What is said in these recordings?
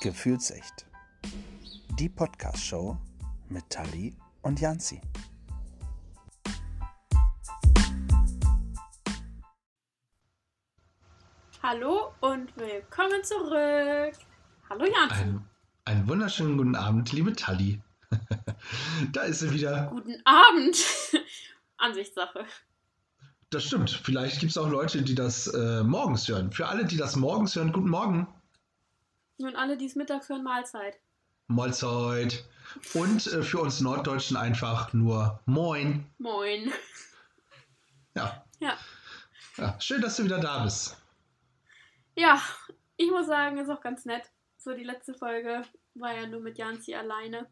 Gefühlsecht. Die Podcast-Show mit Tali und Janzi. Hallo und willkommen zurück. Hallo Janzi. Ein, einen wunderschönen guten Abend, liebe Tali. da ist sie wieder. Guten Abend. Ansichtssache. Das stimmt. Vielleicht gibt es auch Leute, die das äh, morgens hören. Für alle, die das morgens hören, guten Morgen. Und alle, die es mittags hören, Mahlzeit. Mahlzeit. Und äh, für uns Norddeutschen einfach nur Moin. Moin. Ja. Ja. ja. Schön, dass du wieder da bist. Ja, ich muss sagen, ist auch ganz nett. So, die letzte Folge war ja nur mit Janzi alleine.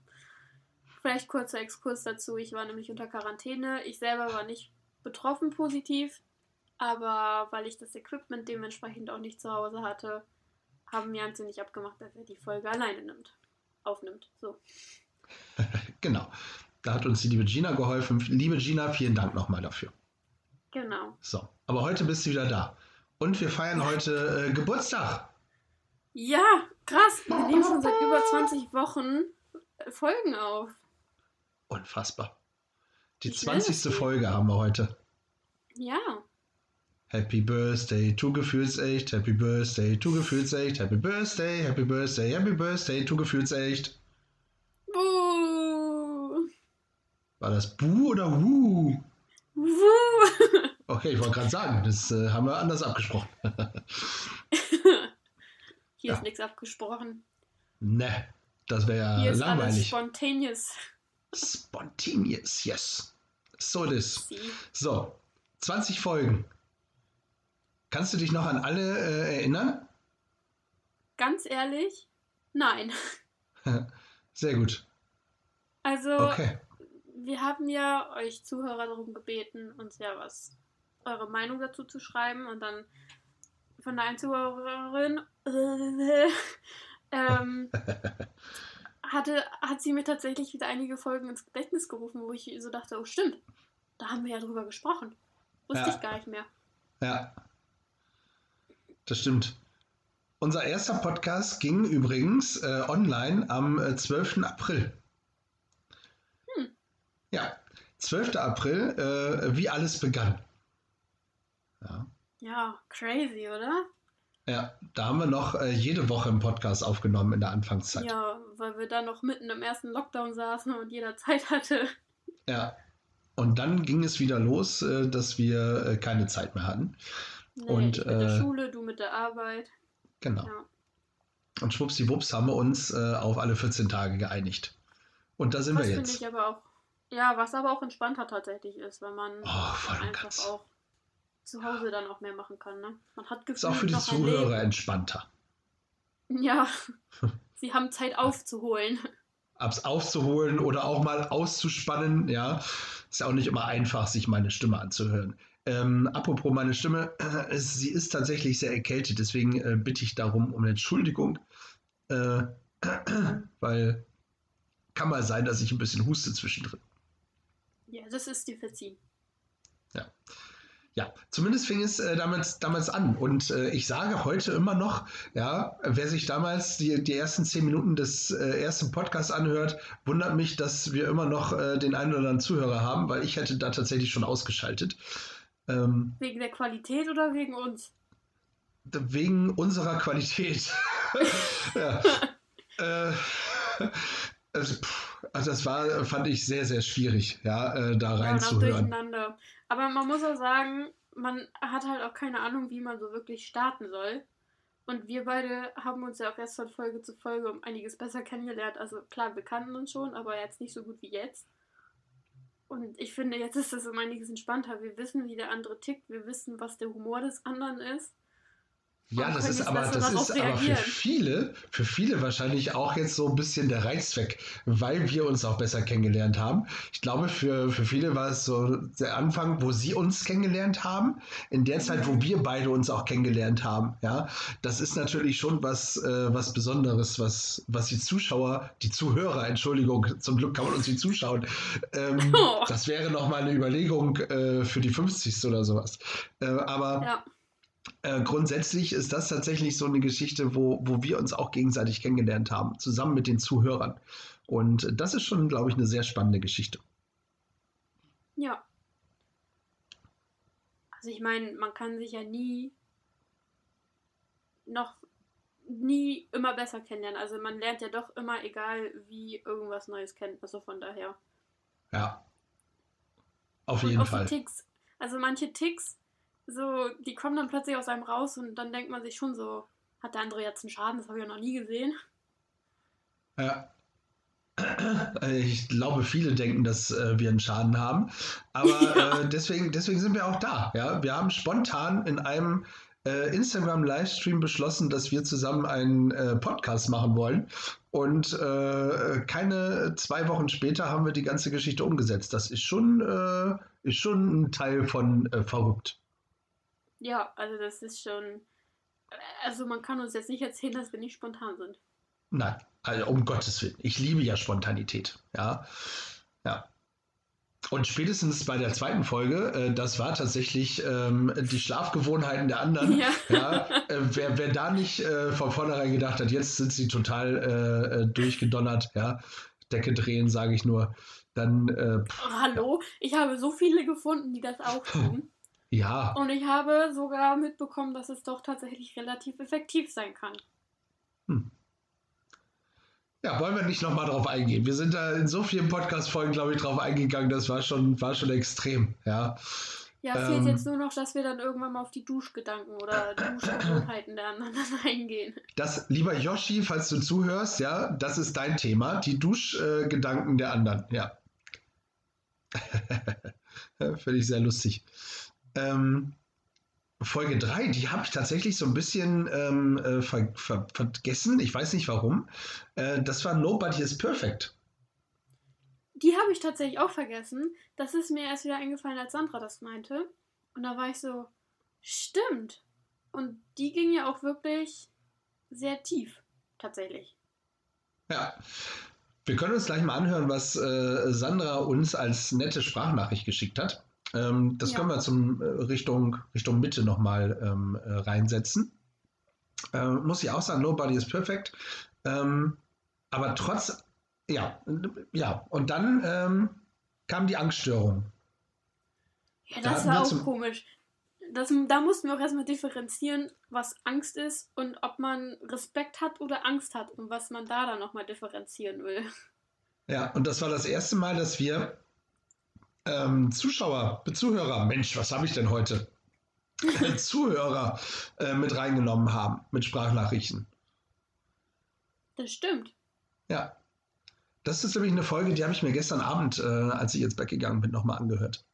Vielleicht kurzer Exkurs dazu. Ich war nämlich unter Quarantäne. Ich selber war nicht betroffen positiv, aber weil ich das Equipment dementsprechend auch nicht zu Hause hatte, haben Janzi nicht abgemacht, dass er die Folge alleine nimmt, aufnimmt. So. genau. Da hat uns die liebe Gina geholfen. Liebe Gina, vielen Dank nochmal dafür. Genau. So, aber heute bist du wieder da. Und wir feiern heute äh, Geburtstag. Ja, krass. Wir nehmen schon seit über 20 Wochen äh, Folgen auf. Unfassbar. Die Wie 20. Folge haben wir heute. Ja. Happy Birthday to Gefühlsecht, Happy Birthday to Gefühlsecht, Happy Birthday, Happy Birthday, Happy Birthday to Gefühlsecht. Buh. War das Bu oder Wu? Wuh. Okay, ich wollte gerade sagen, das äh, haben wir anders abgesprochen. Hier Ja. ist nichts abgesprochen. ne, das wäre Hier ja ist alles langweilig. spontaneous. Spontaneous, yes. So it is. Sie. So, 20 Folgen. Kannst du dich noch an alle äh, erinnern? Ganz ehrlich, nein. Sehr gut. Also, Okay. wir haben ja euch Zuhörer darum gebeten, uns ja was, eure Meinung dazu zu schreiben und dann von der einen Zuhörerin ähm, hatte, hat sie mir tatsächlich wieder einige Folgen ins Gedächtnis gerufen, wo ich so dachte, oh stimmt, da haben wir ja drüber gesprochen. Wusste Ja. ich gar nicht mehr. Ja. Das stimmt. Unser erster Podcast ging übrigens äh, online am äh, 12. April. Hm. Ja, 12. April, äh, wie alles begann. Ja. Ja, crazy, oder? ja, da haben wir noch äh, jede Woche einen Podcast aufgenommen in der Anfangszeit. Ja, weil wir da noch mitten im ersten Lockdown saßen und jeder Zeit hatte. Ja. Und dann ging es wieder los, äh, dass wir äh, keine Zeit mehr hatten. Nee, Und, ich mit der äh, Schule, du mit der Arbeit. Genau. Ja. Und schwuppsiwupps haben wir uns äh, auf alle 14 Tage geeinigt. Und da sind Das wir finde jetzt. ich aber auch. Ja, was aber auch entspannter tatsächlich ist, weil man Oh, einfach ganz. auch zu Hause dann auch mehr machen kann. Ne? Man hat Ist auch für die Zuhörer entspannter. Ja, sie haben Zeit aufzuholen. Abs aufzuholen oder auch mal auszuspannen, ja. Ist ja auch nicht immer einfach, sich meine Stimme anzuhören. Ähm, apropos meine Stimme, äh, es, sie ist tatsächlich sehr erkältet, deswegen äh, bitte ich darum um Entschuldigung, äh, weil kann mal sein, dass ich ein bisschen huste zwischendrin. Ja, das ist dir verziehen. Ja, zumindest fing es äh, damals, damals an. Und äh, ich sage heute immer noch, ja, wer sich damals die, die ersten zehn Minuten des äh, ersten Podcasts anhört, wundert mich, dass wir immer noch äh, den einen oder anderen Zuhörer haben, weil ich hätte da tatsächlich schon ausgeschaltet. Ähm, Wegen der Qualität oder wegen uns? wegen unserer Qualität. ja. äh, also, pff, also das war, fand ich sehr, sehr schwierig, ja, äh, da Ja, reinzuhören. durcheinander. Aber man muss auch sagen, man hat halt auch keine Ahnung, wie man so wirklich starten soll. Und wir beide haben uns ja auch erst von Folge zu Folge um einiges besser kennengelernt. Also klar, wir kannten uns schon, aber jetzt nicht so gut wie jetzt. Und ich finde, jetzt ist das um einiges entspannter. Wir wissen, wie der andere tickt. Wir wissen, was der Humor des anderen ist. Ja, das ist aber, das ist aber für viele, für viele wahrscheinlich auch jetzt so ein bisschen der Reiz weg, weil wir uns auch besser kennengelernt haben. Ich glaube, für, für viele war es so der Anfang, wo sie uns kennengelernt haben, in der Zeit, wo wir beide uns auch kennengelernt haben. Ja, das ist natürlich schon was, äh, was Besonderes, was, was die Zuschauer, die Zuhörer, Entschuldigung, zum Glück kann man uns nicht zuschauen. Ähm, Oh. Das wäre nochmal eine Überlegung äh, für die 50. oder sowas. Äh, aber Ja, äh, grundsätzlich ist das tatsächlich so eine Geschichte, wo, wo wir uns auch gegenseitig kennengelernt haben, zusammen mit den Zuhörern. Und das ist schon, glaube ich, eine sehr spannende Geschichte. Ja. Also ich meine, man kann sich ja nie noch nie immer besser kennenlernen. Also man lernt ja doch immer, egal wie, irgendwas Neues kennen. Also von daher. Ja. Auf jeden Fall. die Ticks. Also manche Ticks, so, die kommen dann plötzlich aus einem raus und dann denkt man sich schon so, hat der andere jetzt einen Schaden? Das habe ich ja noch nie gesehen. Ja. Ich glaube, viele denken, dass äh, wir einen Schaden haben. Aber Ja. äh, deswegen, deswegen sind wir auch da. Ja? Wir haben spontan in einem äh, Instagram-Livestream beschlossen, dass wir zusammen einen äh, Podcast machen wollen. Und äh, keine zwei Wochen später haben wir die ganze Geschichte umgesetzt. Das ist schon, äh, ist schon ein Teil von verrückt. Ja, also das ist schon. Also man kann uns jetzt nicht erzählen, dass wir nicht spontan sind. Nein, also um Gottes Willen. Ich liebe ja Spontanität. Ja. Ja. Und spätestens bei der zweiten Folge, äh, das war tatsächlich ähm, die Schlafgewohnheiten der anderen. Ja. Ja, äh, wer, wer da nicht äh, von vornherein gedacht hat, jetzt sind sie total äh, äh, durchgedonnert, ja, Decke drehen, sage ich nur, dann äh, pff, Oh, hallo, ich habe so viele gefunden, die das auch tun. Ja, Und ich habe sogar mitbekommen, dass es doch tatsächlich relativ effektiv sein kann. ja, wollen wir nicht nochmal drauf eingehen. Wir sind da in so vielen Podcast-Folgen, glaube ich, drauf eingegangen, das war schon, war schon extrem, ja. Ja, fehlt Ähm. jetzt nur noch, dass wir dann irgendwann mal auf die Duschgedanken oder Duschgewohnheiten der anderen eingehen. Das, lieber Yoshi, falls du zuhörst, ja, das ist dein Thema, die Duschgedanken der anderen, ja. Ja, Finde ich sehr lustig. Ähm, Folge 3, die habe ich tatsächlich so ein bisschen ähm, äh, ver ver vergessen. Ich weiß nicht warum. Äh, das war Nobody is Perfect. Die habe ich tatsächlich auch vergessen. Das ist mir erst wieder eingefallen, als Sandra das meinte. Und da war ich so, stimmt. Und die ging ja auch wirklich sehr tief, tatsächlich. Ja. Wir können uns gleich mal anhören, was äh, Sandra uns als nette Sprachnachricht geschickt hat. Ähm, das Ja. können wir zum äh, Richtung, Richtung Mitte nochmal ähm, äh, reinsetzen. Äh, muss ich auch sagen, nobody is perfect. Ähm, aber trotz, ja, ja, und dann ähm, kam die Angststörung. Ja, Da das hatten war auch komisch. Das, da mussten wir auch erstmal differenzieren, was Angst ist und ob man Respekt hat oder Angst hat und was man da dann nochmal differenzieren will. Ja, und das war das erste Mal, dass wir ähm, Zuschauer, Zuhörer, Mensch, was habe ich denn heute? Zuhörer äh, mit reingenommen haben, mit Sprachnachrichten. Das stimmt. Ja. Das ist nämlich eine Folge, die habe ich mir gestern Abend, äh, als ich ins Bett gegangen bin, nochmal angehört.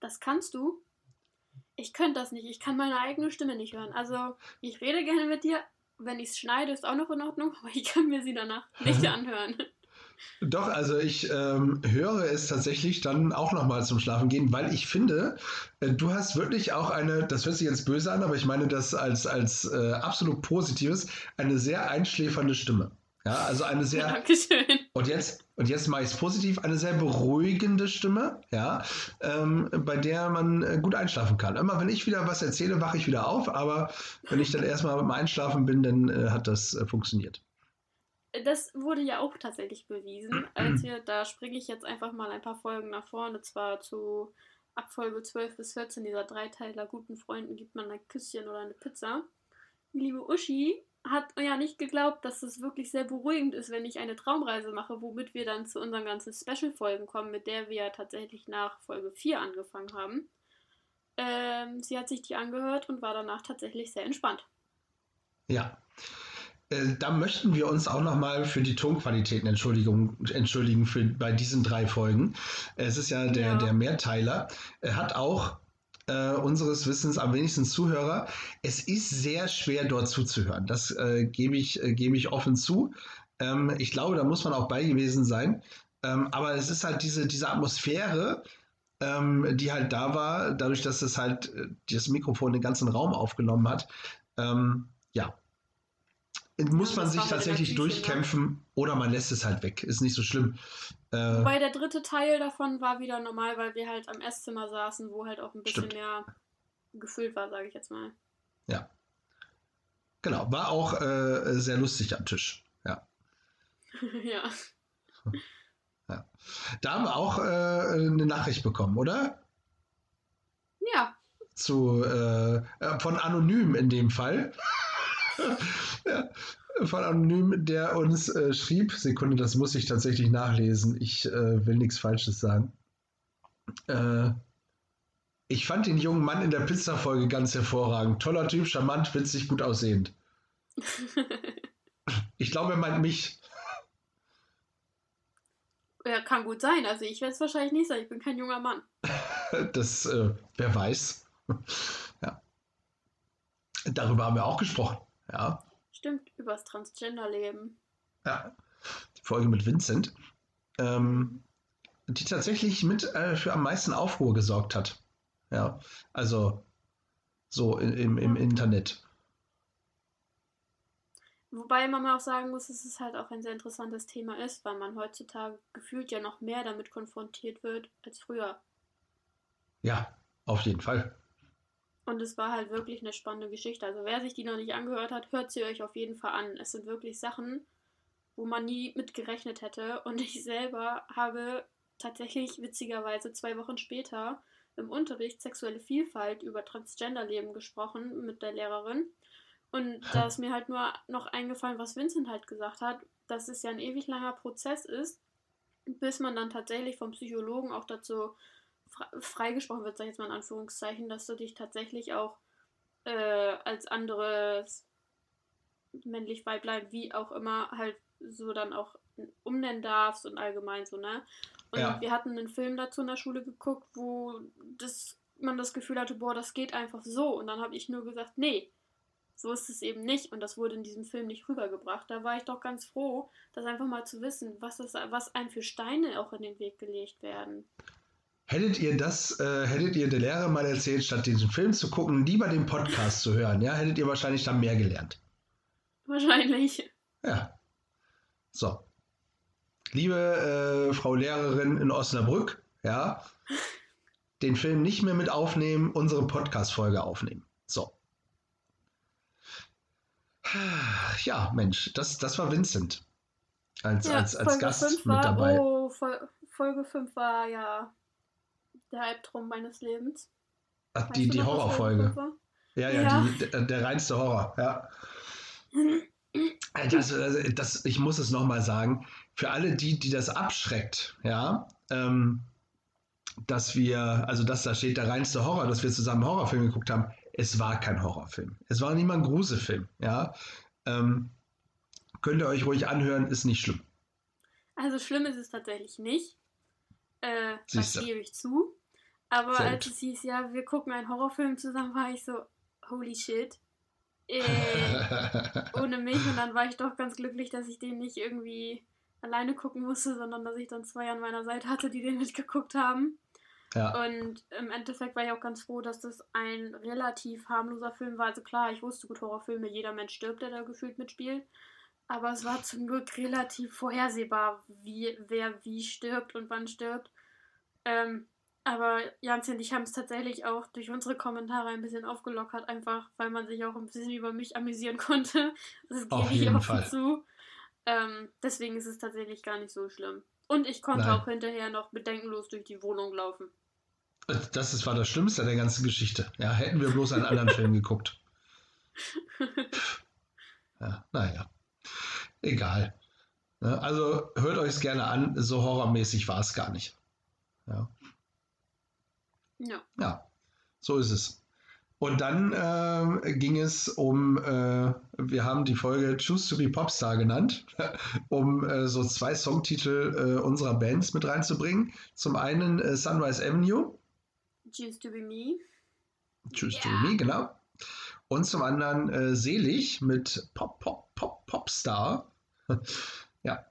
Das kannst du. Ich könnte das nicht. Ich kann meine eigene Stimme nicht hören. Also, ich rede gerne mit dir. Wenn ich es schneide, ist auch noch in Ordnung, aber ich kann mir sie danach nicht anhören. Doch, also ich ähm, höre es tatsächlich dann auch nochmal zum Schlafen gehen, weil ich finde, äh, du hast wirklich auch eine, das hört sich jetzt böse an, aber ich meine das als, als äh, absolut Positives, eine sehr einschläfernde Stimme. Ja, also eine sehr, Dankeschön. und jetzt, und jetzt mache ich es positiv, eine sehr beruhigende Stimme, ja, ähm, bei der man äh, gut einschlafen kann. Immer wenn ich wieder was erzähle, wache ich wieder auf, aber wenn ich dann erstmal beim Einschlafen bin, dann äh, hat das äh, funktioniert. Das wurde ja auch tatsächlich bewiesen, als wir, da springe ich jetzt einfach mal ein paar Folgen nach vorne, zwar zu Abfolge 12 bis 14 dieser Dreiteiler guten Freunden gibt man ein Küsschen oder eine Pizza. Liebe Uschi hat ja nicht geglaubt, dass es wirklich sehr beruhigend ist, wenn ich eine Traumreise mache, womit wir dann zu unseren ganzen Special-Folgen kommen, mit der wir ja tatsächlich nach Folge 4 angefangen haben. Ähm, sie hat sich die angehört und war danach tatsächlich sehr entspannt. Ja. Äh, Da möchten wir uns auch nochmal für die Tonqualitäten Entschuldigung, entschuldigen für, bei diesen drei Folgen. Es ist ja der, Ja. der Mehrteiler. Er hat auch äh, unseres Wissens am wenigsten Zuhörer. Es ist sehr schwer, dort zuzuhören. Das äh, gebe ich, äh, gebe ich offen zu. Ähm, ich glaube, da muss man auch bei gewesen sein. Ähm, aber es ist halt diese, diese Atmosphäre, ähm, die halt da war, dadurch, dass es halt äh, das Mikrofon den ganzen Raum aufgenommen hat. Ähm, ja. Muss Ja, man sich tatsächlich Küche, durchkämpfen oder man lässt es halt weg. Ist nicht so schlimm. Äh, Wobei der dritte Teil davon war wieder normal, weil wir halt am Esszimmer saßen, wo halt auch ein bisschen Stimmt. mehr gefüllt war, sage ich jetzt mal. Ja. Genau, war auch äh, sehr lustig am Tisch. Ja. ja. ja. Da haben wir auch äh, eine Nachricht bekommen, oder? Ja. Zu, äh, äh von Anonym in dem Fall. ja, von Anonym, der uns äh, schrieb, Sekunde, das muss ich tatsächlich nachlesen. Ich äh, will nichts Falsches sagen. Äh, ich fand den jungen Mann in der Pizza-Folge ganz hervorragend. Toller Typ, charmant, witzig, gut aussehend. ich glaube, er meint mich. Ja, kann gut sein. Also ich werde es wahrscheinlich nicht sein. Ich bin kein junger Mann. das, äh, wer weiß. ja. Darüber haben wir auch gesprochen. Ja. Stimmt, übers Transgender-Leben. Ja. Die Folge mit Vincent. Ähm, die tatsächlich mit äh, für am meisten Aufruhr gesorgt hat. Ja, also so im, im Internet. Wobei man auch sagen muss, dass es halt auch ein sehr interessantes Thema ist, weil man heutzutage gefühlt ja noch mehr damit konfrontiert wird als früher. Ja, auf jeden Fall. Und es war halt wirklich eine spannende Geschichte. Also wer sich die noch nicht angehört hat, hört sie euch auf jeden Fall an. Es sind wirklich Sachen, wo man nie mit gerechnet hätte. Und ich selber habe tatsächlich witzigerweise zwei Wochen später im Unterricht sexuelle Vielfalt über Transgender-Leben gesprochen mit der Lehrerin. Und da ist mir halt nur noch eingefallen, was Vincent halt gesagt hat, dass es ja ein ewig langer Prozess ist, bis man dann tatsächlich vom Psychologen auch dazu freigesprochen wird, sag ich jetzt mal in Anführungszeichen, dass du dich tatsächlich auch äh, als anderes männlich, weiblein, wie auch immer, halt so dann auch umnennen darfst und allgemein so, ne? Und ja. wir hatten einen Film dazu in der Schule geguckt, wo das, man das Gefühl hatte, boah, das geht einfach so. Und dann habe ich nur gesagt, nee, so ist es eben nicht. Und das wurde in diesem Film nicht rübergebracht. Da war ich doch ganz froh, das einfach mal zu wissen, was, das, was einem für Steine auch in den Weg gelegt werden. Hättet ihr das, äh, hättet ihr der Lehrer mal erzählt, statt diesen Film zu gucken, lieber den Podcast zu hören, ja, hättet ihr wahrscheinlich dann mehr gelernt. Wahrscheinlich. Ja. So liebe äh, Frau Lehrerin in Osnabrück, ja, den Film nicht mehr mit aufnehmen, unsere Podcast-Folge aufnehmen. So. Ja, Mensch, das, das war Vincent. Als, ja, als, als Gast mit war, dabei. Oh, Folge 5 war ja der Albtraum meines Lebens. Ach, die, die Horrorfolge. Ja, ja, ja. Die, der, der reinste Horror, ja. Das, das, ich muss es nochmal sagen, für alle die, die das abschreckt, ja, ähm, dass wir, also dass da steht der reinste Horror, dass wir zusammen Horrorfilm geguckt haben, es war kein Horrorfilm. Es war nicht mal ein Gruselfilm, ja. Ähm, könnt ihr euch ruhig anhören, ist nicht schlimm. Also schlimm ist es tatsächlich nicht. Äh, das gebe ich zu. Aber Sehr als gut. es hieß, ja, wir gucken einen Horrorfilm zusammen, war ich so, holy shit. Äh, ohne mich. Und dann war ich doch ganz glücklich, dass ich den nicht irgendwie alleine gucken musste, sondern dass ich dann zwei an meiner Seite hatte, die den mitgeguckt haben. Ja. Und im Endeffekt war ich auch ganz froh, dass das ein relativ harmloser Film war. Also klar, ich wusste gut, Horrorfilme, jeder Mensch stirbt, der da gefühlt mitspielt. Aber es war zum Glück relativ vorhersehbar, wie, wer wie stirbt und wann stirbt. Ähm, aber Janzi und ich haben es tatsächlich auch durch unsere Kommentare ein bisschen aufgelockert, einfach weil man sich auch ein bisschen über mich amüsieren konnte. Das gebe ich offen zu. Ähm, deswegen ist es tatsächlich gar nicht so schlimm. Und ich konnte Nein. auch hinterher noch bedenkenlos durch die Wohnung laufen. Das ist, war das Schlimmste der ganzen Geschichte. Ja, hätten wir bloß einen anderen Film geguckt. Ja, naja. Egal. Also hört euch es gerne an. So horrormäßig war es gar nicht. Ja. Ja. Ja, so ist es. Und dann äh, ging es um, äh, wir haben die Folge Choose to be Popstar genannt, um äh, so zwei Songtitel äh, unserer Bands mit reinzubringen. Zum einen äh, Sunrise Avenue. Choose to be Me. Choose yeah. to be Me, genau. Und zum anderen äh, Selig mit Pop, Pop, Pop, Popstar. ja,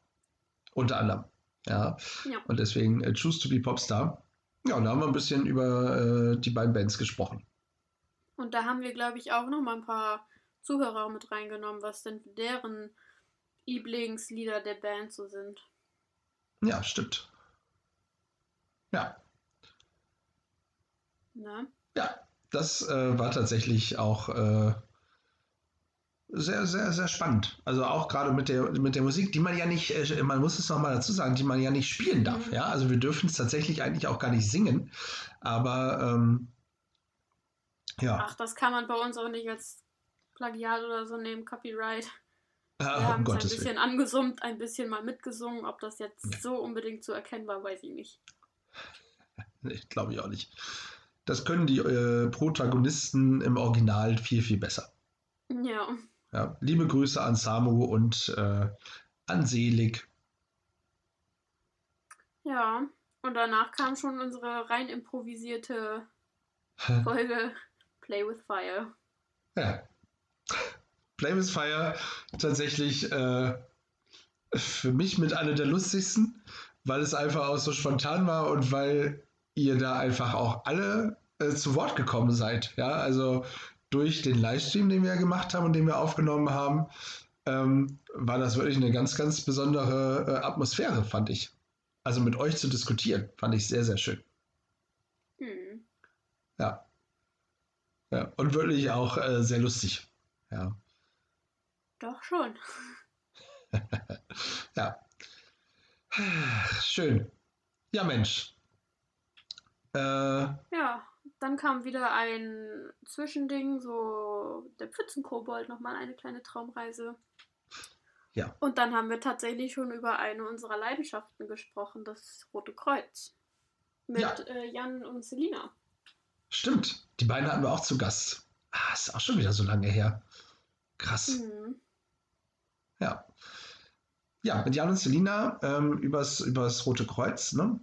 unter anderem. Ja. ja. Und deswegen Choose to be Popstar. Ja, und da haben wir ein bisschen über die beiden Bands gesprochen. Und da haben wir, glaube ich, auch noch mal ein paar Zuhörer mit reingenommen, was denn deren Lieblingslieder der Band so sind. Ja, stimmt. Ja. Na? Ja, das äh, war tatsächlich auch äh, sehr, sehr, sehr spannend. Also auch gerade mit der, mit der Musik, die man ja nicht, äh, man muss es nochmal dazu sagen, die man ja nicht spielen darf. Mhm. Ja, also wir dürfen es tatsächlich eigentlich auch gar nicht singen. Aber ähm, ja, Ach, das kann man bei uns auch nicht als Plagiat oder so nehmen, Copyright. Wir äh, haben um es ein bisschen Willen. angesummt, ein bisschen mal mitgesungen. Ob das jetzt so unbedingt so erkennbar, weiß ich nicht. Nee, Glaube ich auch nicht. Das können die äh, Protagonisten im Original viel, viel besser. Ja, Ja, liebe Grüße an Samu und äh, an Selig. ja. Und danach kam schon unsere rein improvisierte Folge Play with Fire. Ja. Play with Fire tatsächlich äh, für mich mit einer der lustigsten, weil es einfach auch so spontan war und weil ihr da einfach auch alle äh, zu Wort gekommen seid. Ja, also durch den Livestream, den wir gemacht haben und den wir aufgenommen haben, ähm, war das wirklich eine ganz, ganz besondere äh, Atmosphäre, fand ich. Also mit euch zu diskutieren, fand ich sehr, sehr schön. Hm. Ja. Ja, und wirklich auch äh, sehr lustig. Ja. Doch schon. Ja. Schön. Ja, Mensch. Äh, Ja, dann kam wieder ein Zwischending, so der Pfützenkobold, nochmal eine kleine Traumreise. Ja. Und dann haben wir tatsächlich schon über eine unserer Leidenschaften gesprochen, das Rote Kreuz. Mit Ja. äh, Jan und Selina. stimmt. Die beiden hatten wir auch zu Gast. Ah, ist auch schon wieder so lange her. Krass. Mhm. Ja. Ja, mit Jan und Selina ähm, übers, übers Rote Kreuz, ne?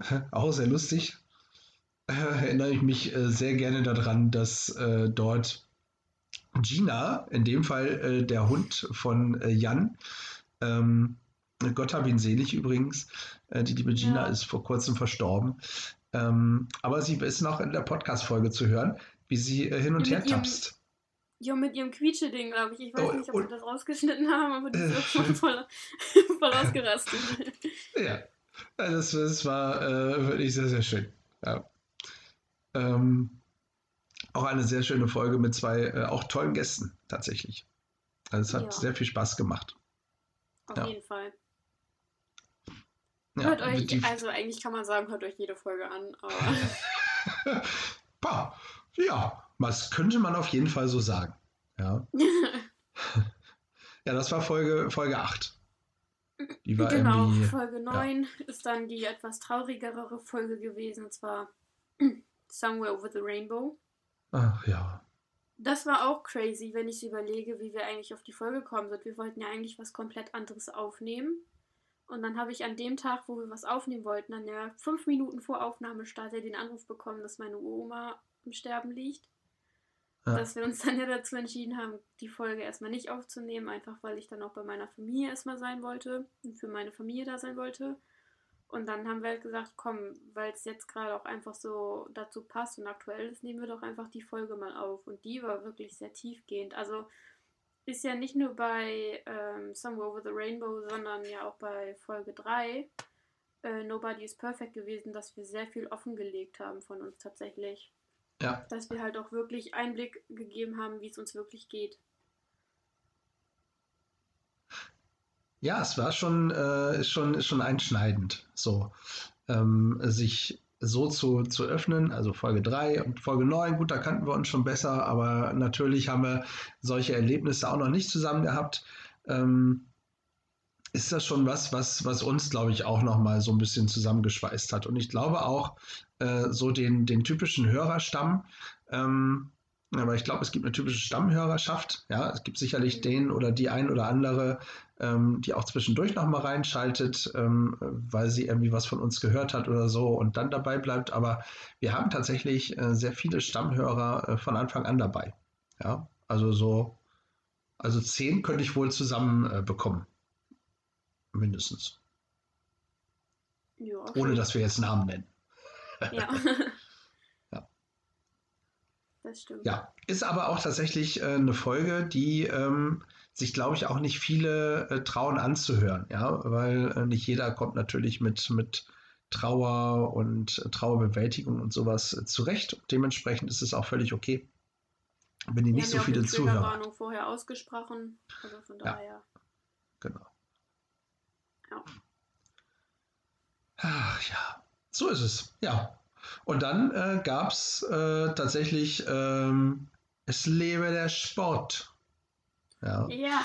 Auch sehr lustig. Äh, erinnere ich mich äh, sehr gerne daran, dass äh, dort Gina, in dem Fall äh, der Hund von äh, Jan, ähm, Gott hab ihn selig übrigens, äh, die liebe Gina Ja. ist vor kurzem verstorben. Ähm, aber sie ist noch in der Podcast-Folge zu hören, wie sie äh, hin und Mit her ihrem- tapst. Ja, mit ihrem Quietsche-Ding, glaube ich. Ich weiß Oh, nicht, ob und- wir das rausgeschnitten haben, aber die Äh. ist voll, voll, voll ausgerastet. Ja, Ja, das, das war äh, wirklich sehr, sehr schön. Ja. Ähm, auch eine sehr schöne Folge mit zwei äh, auch tollen Gästen tatsächlich. Also es hat Ja. sehr viel Spaß gemacht. Auf Ja. jeden Fall. Ja, hört euch, die, also eigentlich kann man sagen, hört euch jede Folge an, aber ja, was könnte man auf jeden Fall so sagen. Ja, ja das war Folge, Folge 8. Die war genau. Folge 9 ist dann die etwas traurigere Folge gewesen, und zwar Somewhere Over the Rainbow. Ach ja. Das war auch crazy, wenn ich überlege, wie wir eigentlich auf die Folge gekommen sind. Wir wollten ja eigentlich was komplett anderes aufnehmen. Und dann habe ich an dem Tag, wo wir was aufnehmen wollten, an der fünf Minuten vor Aufnahmestart ja den Anruf bekommen, dass meine Oma im Sterben liegt. Ja. Dass wir uns dann ja dazu entschieden haben, die Folge erstmal nicht aufzunehmen, einfach weil ich dann auch bei meiner Familie erstmal sein wollte und für meine Familie da sein wollte. Und dann haben wir halt gesagt, komm, weil es jetzt gerade auch einfach so dazu passt und aktuell ist, nehmen wir doch einfach die Folge mal auf. Und die war wirklich sehr tiefgehend. Also ist ja nicht nur bei ähm, Somewhere Over the Rainbow, sondern ja auch bei Folge 3 äh, Nobody is Perfect gewesen, dass wir sehr viel offengelegt haben von uns tatsächlich. Ja. Dass wir halt auch wirklich Einblick gegeben haben, wie es uns wirklich geht. Ja, es war schon, äh, schon, schon einschneidend, so ähm, sich so zu, zu öffnen. Also Folge 3 und Folge 9, gut, da kannten wir uns schon besser, aber natürlich haben wir solche Erlebnisse auch noch nicht zusammen gehabt. Ähm, ist das schon was, was, was uns, glaube ich, auch noch mal so ein bisschen zusammengeschweißt hat. Und ich glaube auch, äh, so den, den typischen Hörerstamm, ähm, aber ich glaube, es gibt eine typische Stammhörerschaft. Ja, es gibt sicherlich Mhm. den oder die ein oder andere, ähm, die auch zwischendurch noch mal reinschaltet, ähm, weil sie irgendwie was von uns gehört hat oder so und dann dabei bleibt. Aber wir haben tatsächlich äh, sehr viele Stammhörer äh, von Anfang an dabei. Ja, also so, also zehn könnte ich wohl zusammen äh, bekommen. Mindestens. Ja, Ohne schön. dass wir jetzt Namen nennen. Ja. Das stimmt. Ja, ist aber auch tatsächlich äh, eine Folge, die ähm, sich, glaube ich, auch nicht viele äh, trauen anzuhören, ja, weil äh, nicht jeder kommt natürlich mit, mit Trauer und Trauerbewältigung und sowas zurecht. Dementsprechend ist es auch völlig okay, wenn die Wir nicht so ja viele die Zuhörer. Triggerwarnung vorher ausgesprochen. Also von Ja. daher. Genau. Ja. Ach ja, so ist es. Ja. Und dann äh, gab es äh, tatsächlich ähm, Es lebe der Sport. Ja. Ja,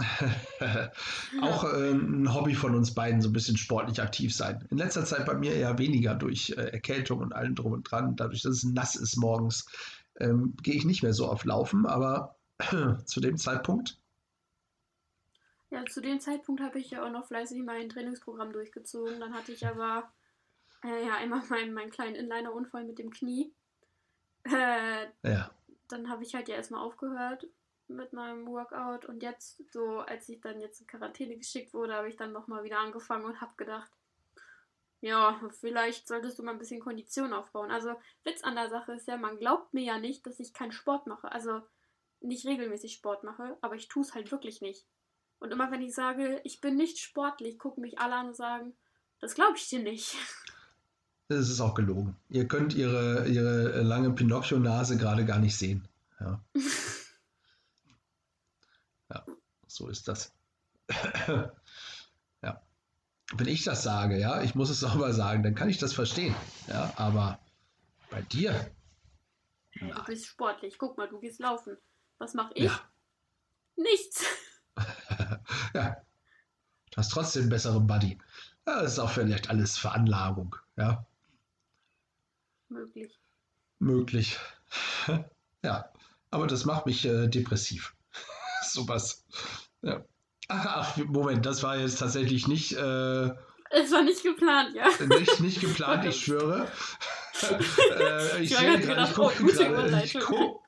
Auch äh, ein Hobby von uns beiden, so ein bisschen sportlich aktiv sein. In letzter Zeit bei mir eher weniger durch äh, Erkältung und allem drum und dran. Dadurch, dass es nass ist morgens, ähm, gehe ich nicht mehr so oft laufen. Aber zu dem Zeitpunkt, ja, zu dem Zeitpunkt habe ich ja auch noch fleißig mein Trainingsprogramm durchgezogen. Dann hatte ich aber äh, ja einmal meinen, meinen kleinen Inliner-Unfall mit dem Knie. Äh, ja, dann habe ich halt ja erstmal aufgehört mit meinem Workout und jetzt, so als ich dann jetzt in Quarantäne geschickt wurde, habe ich dann nochmal wieder angefangen und habe gedacht, ja, vielleicht solltest du mal ein bisschen Kondition aufbauen. Also Witz an der Sache ist ja, man glaubt mir ja nicht, dass ich keinen Sport mache. Also nicht regelmäßig Sport mache, aber ich tue es halt wirklich nicht. Und immer wenn ich sage, ich bin nicht sportlich, gucken mich alle an und sagen, das glaube ich dir nicht. es ist auch gelogen. Ihr könnt ihre, ihre lange Pinocchio-Nase gerade gar nicht sehen. Ja. ja, so ist das. ja. Wenn ich das sage, ja, ich muss es sauber sagen, dann kann ich das verstehen. Ja, aber bei dir, Hey, du bist sportlich. Guck mal, du gehst laufen. Was mache ich? ja, Nichts. ja, du hast trotzdem einen besseren Buddy. Ja, das ist auch vielleicht alles Veranlagung, ja, Möglich. möglich. ja, aber das macht mich äh, depressiv. Sowas. Ja. Ach, Moment, das war jetzt tatsächlich nicht, äh, Es war nicht geplant, ja. nicht, nicht geplant, ich schwöre. äh, ich, Ich grad gerade, ich gedacht, gucke oh, gerade, ich, guck,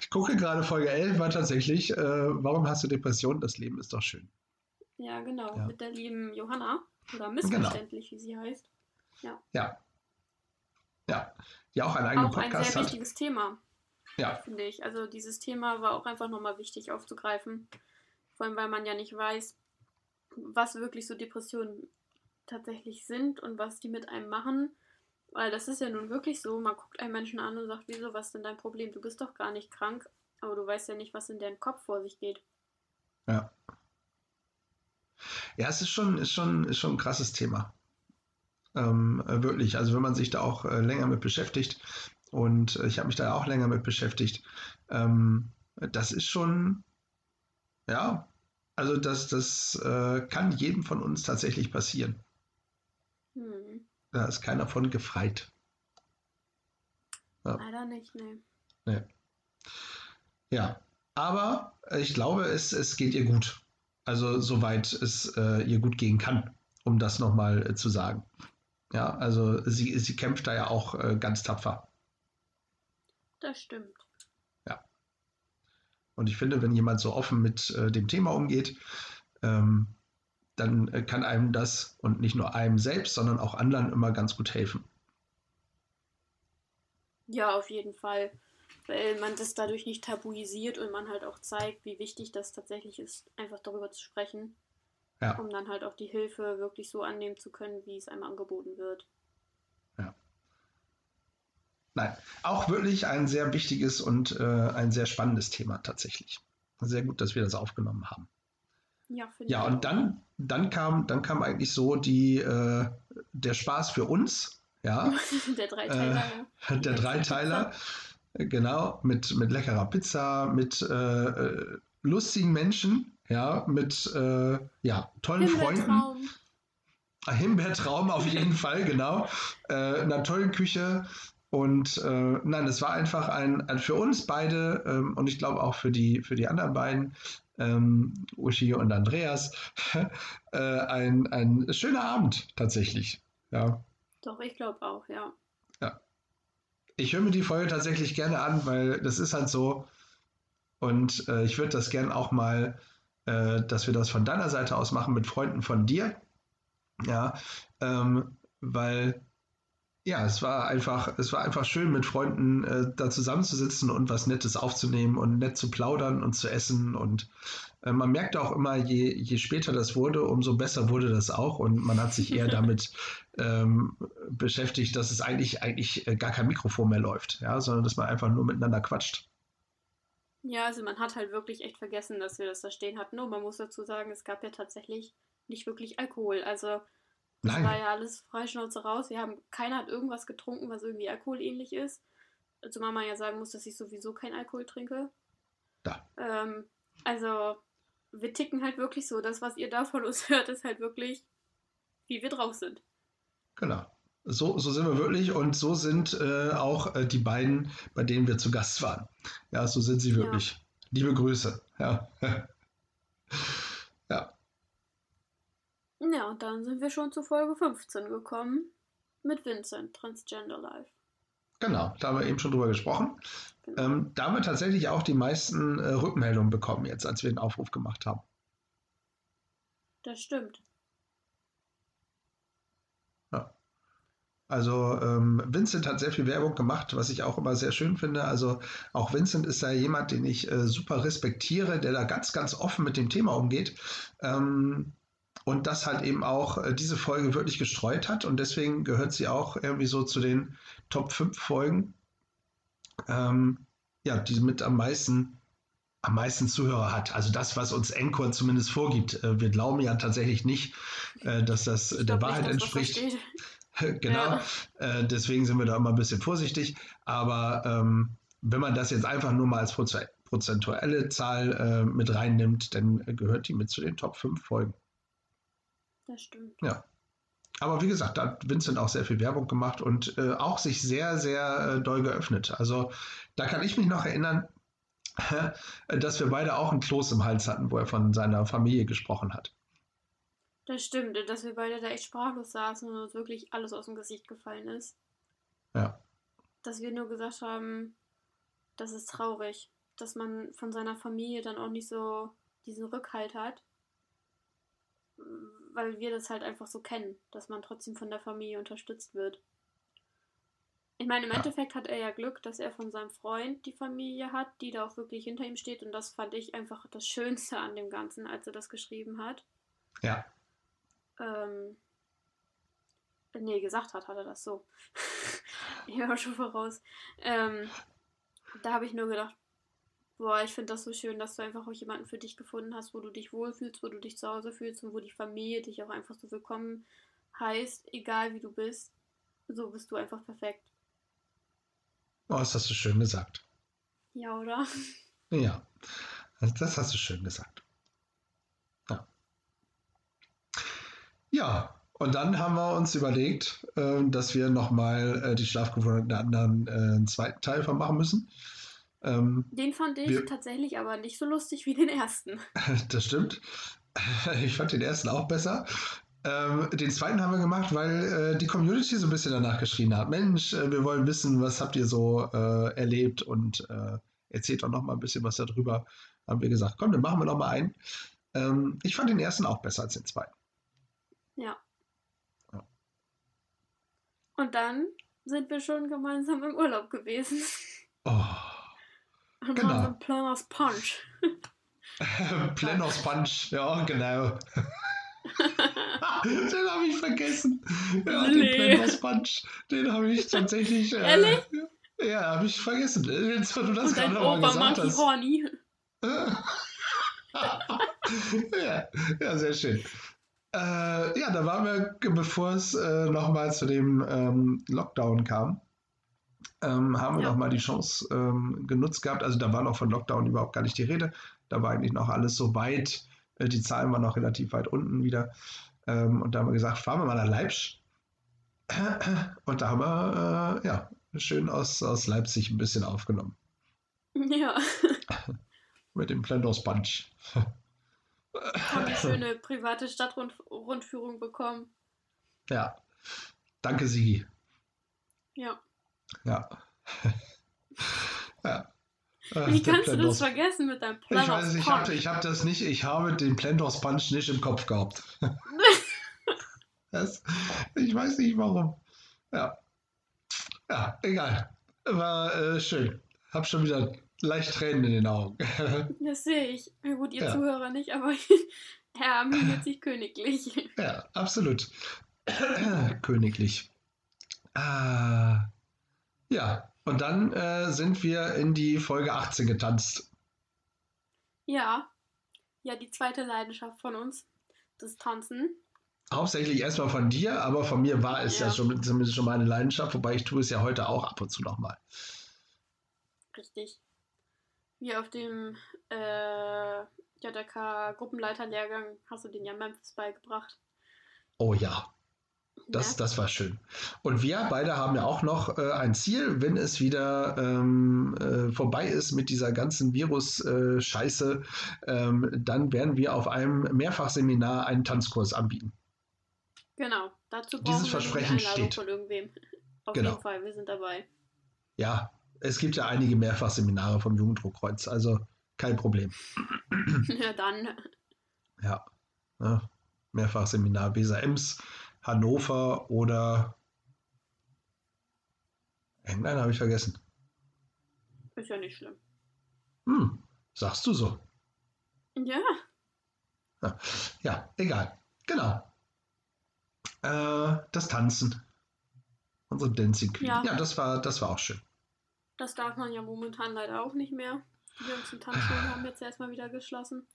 ich gucke gerade Folge 11 war tatsächlich, äh, warum hast du Depressionen? Das Leben ist doch schön. Ja, genau. Ja. Mit der lieben Johanna. Oder missverständlich, wie sie heißt. Ja. Ja. Die auch einen eigenen Auch ein Podcast sehr hat. wichtiges Thema, Ja, finde ich. Also dieses Thema war auch einfach nochmal wichtig aufzugreifen. Vor allem, weil man ja nicht weiß, was wirklich so Depressionen tatsächlich sind und was die mit einem machen. Weil das ist ja nun wirklich so, man guckt einen Menschen an und sagt, wieso, was ist denn dein Problem? Du bist doch gar nicht krank, aber du weißt ja nicht, was in deren Kopf vor sich geht. ja. Ja, es ist schon, ist schon, ist schon ein krasses Thema. Ähm, äh, wirklich. Also wenn man sich da auch äh, länger mit beschäftigt und äh, ich habe mich da auch länger mit beschäftigt, ähm, das ist schon, ja, also das, das äh, kann jedem von uns tatsächlich passieren. Hm. Da ist keiner von gefreit. Leider nicht, nee. Ja, aber ich glaube, es, es geht ihr gut. Also soweit es äh, ihr gut gehen kann, um das nochmal äh, zu sagen. Ja, also sie, sie kämpft da ja auch äh, ganz tapfer. Das stimmt. Und ich finde, wenn jemand so offen mit äh, dem Thema umgeht, ähm, dann äh, kann einem das und nicht nur einem selbst, sondern auch anderen immer ganz gut helfen. Ja, auf jeden Fall. Weil man das dadurch nicht tabuisiert und man halt auch zeigt, wie wichtig das tatsächlich ist, einfach darüber zu sprechen. Ja. Um dann halt auch die Hilfe wirklich so annehmen zu können, wie es einem angeboten wird. Nein, auch wirklich ein sehr wichtiges und äh, ein sehr spannendes Thema tatsächlich. Sehr gut, dass wir das aufgenommen haben. Ja, finde Ja, und dann, dann kam, dann kam eigentlich so die, äh, der Spaß für uns, ja, der Dreiteiler, ja. der Dreiteiler, äh, genau, mit, mit leckerer Pizza, mit äh, äh, lustigen Menschen, ja, mit äh, ja, tollen Freunden. Himbeertraum. Ein Himbeertraum auf jeden Fall, genau. Äh, einer tollen Küche. Und äh, nein, es war einfach ein, ein für uns beide ähm, und ich glaube auch für die, für die anderen beiden, ähm, Uschi und Andreas, äh, ein, ein schöner Abend tatsächlich. Ja. Doch, ich glaube auch, ja. Ich höre mir die Folge tatsächlich gerne an, weil das ist halt so. Und äh, ich würde das gerne auch mal, äh, dass wir das von deiner Seite aus machen mit Freunden von dir. Ja, ähm, weil ja, es war einfach, es war einfach schön, mit Freunden äh, da zusammenzusitzen und was Nettes aufzunehmen und nett zu plaudern und zu essen. Und äh, man merkte auch immer, je, je später das wurde, umso besser wurde das auch. Und man hat sich eher damit ähm, beschäftigt, dass es eigentlich, eigentlich äh, gar kein Mikrofon mehr läuft, ja, sondern dass man einfach nur miteinander quatscht. Ja, also man hat halt wirklich echt vergessen, dass wir das da stehen hatten. Und man muss dazu sagen, es gab ja tatsächlich nicht wirklich Alkohol. Also Nein. war ja alles Freischnauze raus. Wir haben, keiner hat irgendwas getrunken, was irgendwie alkoholähnlich ist. Zumal man ja sagen muss, dass ich sowieso kein Alkohol trinke. Da. Ähm, also, wir ticken halt wirklich so. Das, was ihr da von uns hört, ist halt wirklich, wie wir drauf sind. Genau. So, so sind wir wirklich und so sind äh, auch äh, die beiden, bei denen wir zu Gast waren. Ja, so sind sie wirklich. Liebe Grüße. Ja. ja. Ja, und dann sind wir schon zu Folge 15 gekommen. Mit Vincent, Transgender Life. Genau, da haben wir eben schon drüber gesprochen. Genau. Ähm, da haben wir tatsächlich auch die meisten äh, Rückmeldungen bekommen jetzt, als wir den Aufruf gemacht haben. Das stimmt. Also ähm, Vincent hat sehr viel Werbung gemacht, was ich auch immer sehr schön finde. Also auch Vincent ist da jemand, den ich äh, super respektiere, der da ganz, ganz offen mit dem Thema umgeht. Ähm, und das halt eben auch äh, diese Folge wirklich gestreut hat. Und deswegen gehört sie auch irgendwie so zu den Top 5 Folgen, ähm, ja, die mit am meisten, am meisten Zuhörer hat. Also das, was uns Encore zumindest vorgibt. Äh, wir glauben ja tatsächlich nicht, äh, dass das Ich der Wahrheit nicht, dass entspricht. steht. genau. Ja. Äh, deswegen sind wir da immer ein bisschen vorsichtig. Aber ähm, wenn man das jetzt einfach nur mal als Proze prozentuelle Zahl äh, mit reinnimmt, dann gehört die mit zu den Top 5 Folgen. Das stimmt. Ja. Aber wie gesagt, da hat Vincent auch sehr viel Werbung gemacht und äh, auch sich sehr, sehr äh, doll geöffnet. Also da kann ich mich noch erinnern, dass wir beide auch ein Kloß im Hals hatten, wo er von seiner Familie gesprochen hat. Das stimmt, dass wir beide da echt sprachlos saßen und uns wirklich alles aus dem Gesicht gefallen ist. Ja. Dass wir nur gesagt haben, das ist traurig, dass man von seiner Familie dann auch nicht so diesen Rückhalt hat. Weil wir das halt einfach so kennen, dass man trotzdem von der Familie unterstützt wird. Ich meine, im. Endeffekt hat er ja Glück, dass er von seinem Freund die Familie hat, die da auch wirklich hinter ihm steht. Und das fand ich einfach das Schönste an dem Ganzen, als er das geschrieben hat. Ja. Ähm, nee, gesagt hat, hat er das so. ich höre schon voraus. Ähm, da habe ich nur gedacht, boah, ich finde das so schön, dass du einfach auch jemanden für dich gefunden hast, wo du dich wohlfühlst, wo du dich zu Hause fühlst und wo die Familie dich auch einfach so willkommen heißt, egal wie du bist. So bist du einfach perfekt. Oh, das hast du schön gesagt. Ja, oder? Ja, das hast du schön gesagt. Ja, und dann haben wir uns überlegt, äh, dass wir nochmal äh, die Schlafgewohnheiten der anderen äh, einen zweiten Teil von machen müssen. Ähm, Den fand ich Wir- tatsächlich aber nicht so lustig wie den ersten. das stimmt. Ich fand den ersten auch besser. Ähm, den zweiten haben wir gemacht, weil äh, die Community so ein bisschen danach geschrien hat. Mensch, äh, wir wollen wissen, was habt ihr so äh, erlebt und äh, erzählt doch noch mal ein bisschen was darüber. Haben wir gesagt, komm, dann machen wir noch mal einen. Ähm, ich fand den ersten auch besser als den zweiten. Ja. Ja. Und dann sind wir schon gemeinsam im Urlaub gewesen. Oh. Und Genau. haben einen Planners Punch. Plenos Punch, ja, genau. den habe ich vergessen. Ja, den Nee. Plenos Punch, den habe ich tatsächlich. Äh, Ehrlich? Ja, habe ich vergessen. Jetzt, wo du das Und gerade nochmal Opa gesagt hast. Horny. ja, ja, sehr schön. Äh, ja, da waren wir, bevor es äh, nochmal zu dem ähm, Lockdown kam, ähm, haben wir Ja. nochmal die Chance ähm, genutzt gehabt. Also da war noch von Lockdown überhaupt gar nicht die Rede. Da war eigentlich noch alles so weit, äh, die Zahlen waren noch relativ weit unten wieder. Ähm, und da haben wir gesagt, fahren wir mal nach Leipzig. Und da haben wir äh, ja, schön aus, aus Leipzig ein bisschen aufgenommen. Ja, Mit dem Plendos Punch. Haben eine schöne private Stadtrundführung bekommen. Ja. Danke, Sigi. Ja. Ja. ja. Äh, Wie kannst du das vergessen mit deinem Ich weiß, ich habe Punch? ich hab das nicht, ich habe den Plendos Punch nicht im Kopf gehabt. das, ich weiß nicht warum. Ja. Ja, egal. War äh, schön. Hab schon wieder leicht Tränen in den Augen. Das sehe ich. Na gut, ihr Ja. Zuhörer nicht, aber er amüsiert sich königlich. ja, absolut. Königlich. Ah, ja, und dann äh, sind wir in die Folge 18 getanzt. Ja. Ja, die zweite Leidenschaft von uns. Das Tanzen. Hauptsächlich erstmal von dir, aber von mir war es ja, Ja. schon zumindest schon meine Leidenschaft, wobei ich tue es ja heute auch ab und zu nochmal. Richtig. Wie auf dem äh, JK-Gruppenleiterlehrgang hast du den ja Memphis beigebracht. Oh ja, das, ne? das war schön. Und wir beide haben ja auch noch äh, ein Ziel, wenn es wieder ähm, äh, vorbei ist mit dieser ganzen Virus-Scheiße, ähm, dann werden wir auf einem Mehrfachseminar einen Tanzkurs anbieten. Genau. Dazu brauchen Dieses wir Versprechen die Einladung steht. von irgendwem. Auf Genau. jeden Fall, wir sind dabei. Ja, es gibt ja einige Mehrfachseminare vom Jugenddruckkreuz, also kein Problem. ja, dann. Ja, ne? Mehrfachseminar Weser Ems, Hannover oder irgendeinen habe ich vergessen. Ist ja nicht schlimm. Hm, sagst du so. Ja. Ja, egal. Genau. Äh, das Tanzen. Unsere Dancing Queen. Ja, Ja. das, war, das war auch schön. Das darf man ja momentan leider auch nicht mehr. Die ganzen Tanzschulen haben jetzt erstmal wieder geschlossen.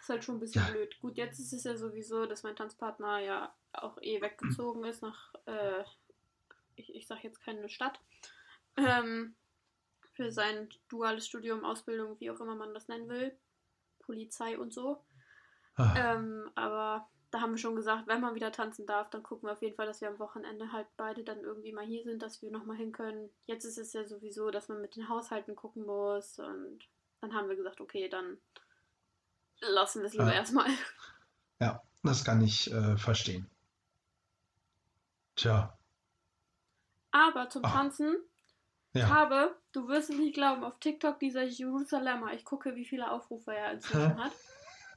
ist halt schon ein bisschen Ja. blöd. Gut, jetzt ist es ja sowieso, dass mein Tanzpartner ja auch eh weggezogen ist nach, äh, ich, ich sag jetzt keine Stadt, ähm, für sein duales Studium, Ausbildung, wie auch immer man das nennen will. Polizei und so. Ah, Ähm, aber da haben wir schon gesagt, wenn man wieder tanzen darf, dann gucken wir auf jeden Fall, dass wir am Wochenende halt beide dann irgendwie mal hier sind, dass wir nochmal hin können. Jetzt ist es ja sowieso, dass man mit den Haushalten gucken muss und dann haben wir gesagt, okay, dann lassen wir es lieber Ja. erstmal. ja, das kann ich äh, verstehen. Tja, Aber zum Ach. Tanzen ja. habe, du wirst es nicht glauben, auf TikTok dieser Jerusalemer, ich gucke, wie viele Aufrufe er inzwischen hat.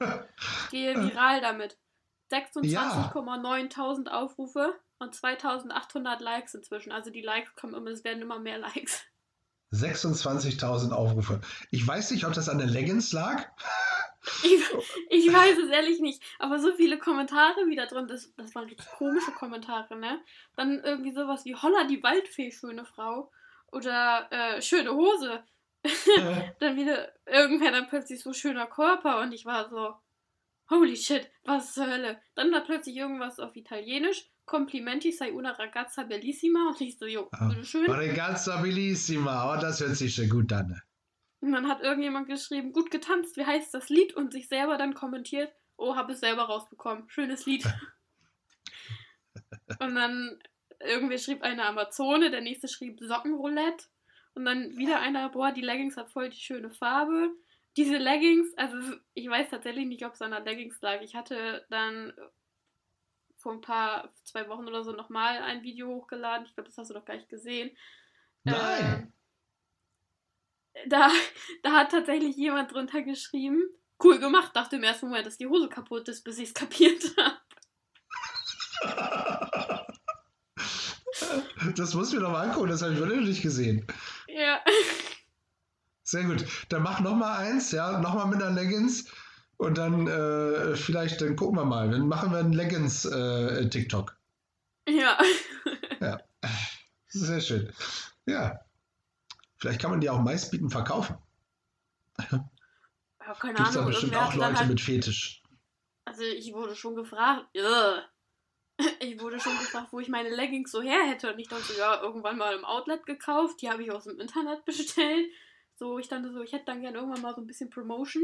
Ich gehe viral damit. 26,9.000 Aufrufe und 2.800 Likes inzwischen. Also die Likes kommen immer, es werden immer mehr Likes. 26.000 Aufrufe. Ich weiß nicht, ob das an der Leggings lag. Ich, ich weiß es ehrlich nicht, aber so viele Kommentare wieder drin, das, das waren richtig komische Kommentare, ne? Dann irgendwie sowas wie Holla die Waldfee, schöne Frau. Oder äh, schöne Hose. Dann wieder irgendwer dann plötzlich so schöner Körper und ich war so, holy shit, was zur Hölle. Dann da plötzlich irgendwas auf Italienisch, Complimenti sei una ragazza bellissima und ich so, jo, Ah, bitteschön. Ragazza bellissima. Oh, das hört sich schon gut an. Und dann hat irgendjemand geschrieben, gut getanzt, wie heißt das Lied? Und sich selber dann kommentiert, oh, hab es selber rausbekommen, schönes Lied. und dann irgendwer schrieb eine Amazone, der nächste schrieb Sockenroulette. Und dann wieder einer, boah, die Leggings hat voll die schöne Farbe. Diese Leggings, also ich weiß tatsächlich nicht, ob es an der Leggings lag. Ich hatte dann vor ein paar, zwei Wochen oder so nochmal ein Video hochgeladen. Ich glaube, das hast du doch gar nicht gesehen. Nein. Äh, da, da hat tatsächlich jemand drunter geschrieben, cool gemacht, dachte im ersten Moment, dass die Hose kaputt ist, bis ich es kapiert habe. Das muss ich mir noch mal angucken, das habe ich wirklich nicht gesehen. Ja. Sehr gut. Dann mach noch mal eins, ja, noch mal mit einer Leggings und dann äh, vielleicht, dann gucken wir mal. Dann machen wir einen Leggings-TikTok. Ja. Sehr schön. Ja. Vielleicht kann man die auch meistbieten verkaufen. ja keine Gibt es da Ahnung, bestimmt auch Leute halt, mit Fetisch. Also ich wurde schon gefragt, Ugh. ich wurde schon gefragt, wo ich meine Leggings so her hätte. Und ich dachte ja, irgendwann mal im Outlet gekauft, die habe ich aus dem Internet bestellt. So, ich dachte so, ich hätte dann gerne irgendwann mal so ein bisschen Promotion.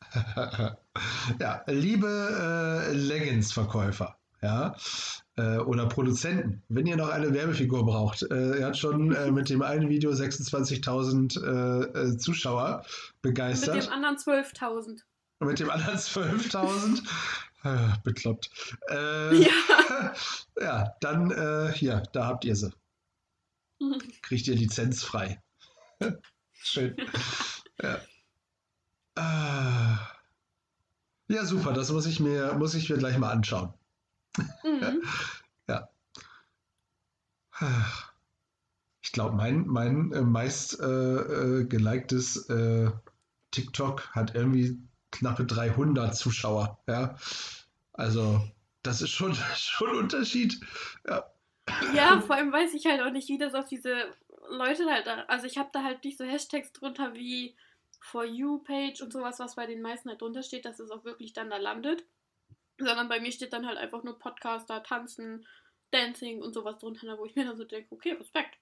ja, liebe äh, Leggings-Verkäufer, ja, äh, oder Produzenten, wenn ihr noch eine Werbefigur braucht, äh, er hat schon äh, mit dem einen Video 26.000 äh, äh, Zuschauer Mit begeistert. dem anderen 12.000. Und mit dem anderen 12.000. Äh, bekloppt. Ja. ja, dann hier, da habt ihr sie. Kriegt ihr lizenzfrei. Schön. Ja. Ah. ja, super, das muss ich mir, muss ich mir gleich mal anschauen. Mhm. glaube, mein, mein äh, meist äh, äh, geliktes äh, TikTok hat irgendwie knappe 300 Zuschauer. Ja, also das ist schon, schon ein Unterschied. Ja. Ja, vor allem weiß ich halt auch nicht, wie das auf diese Leute halt. Also ich habe da halt nicht so Hashtags drunter wie For You Page und sowas, was bei den meisten halt drunter steht, dass es auch wirklich dann da landet. Sondern bei mir steht dann halt einfach nur Podcaster, Tanzen, Dancing und sowas drunter, wo ich mir dann so denke, okay, Respekt.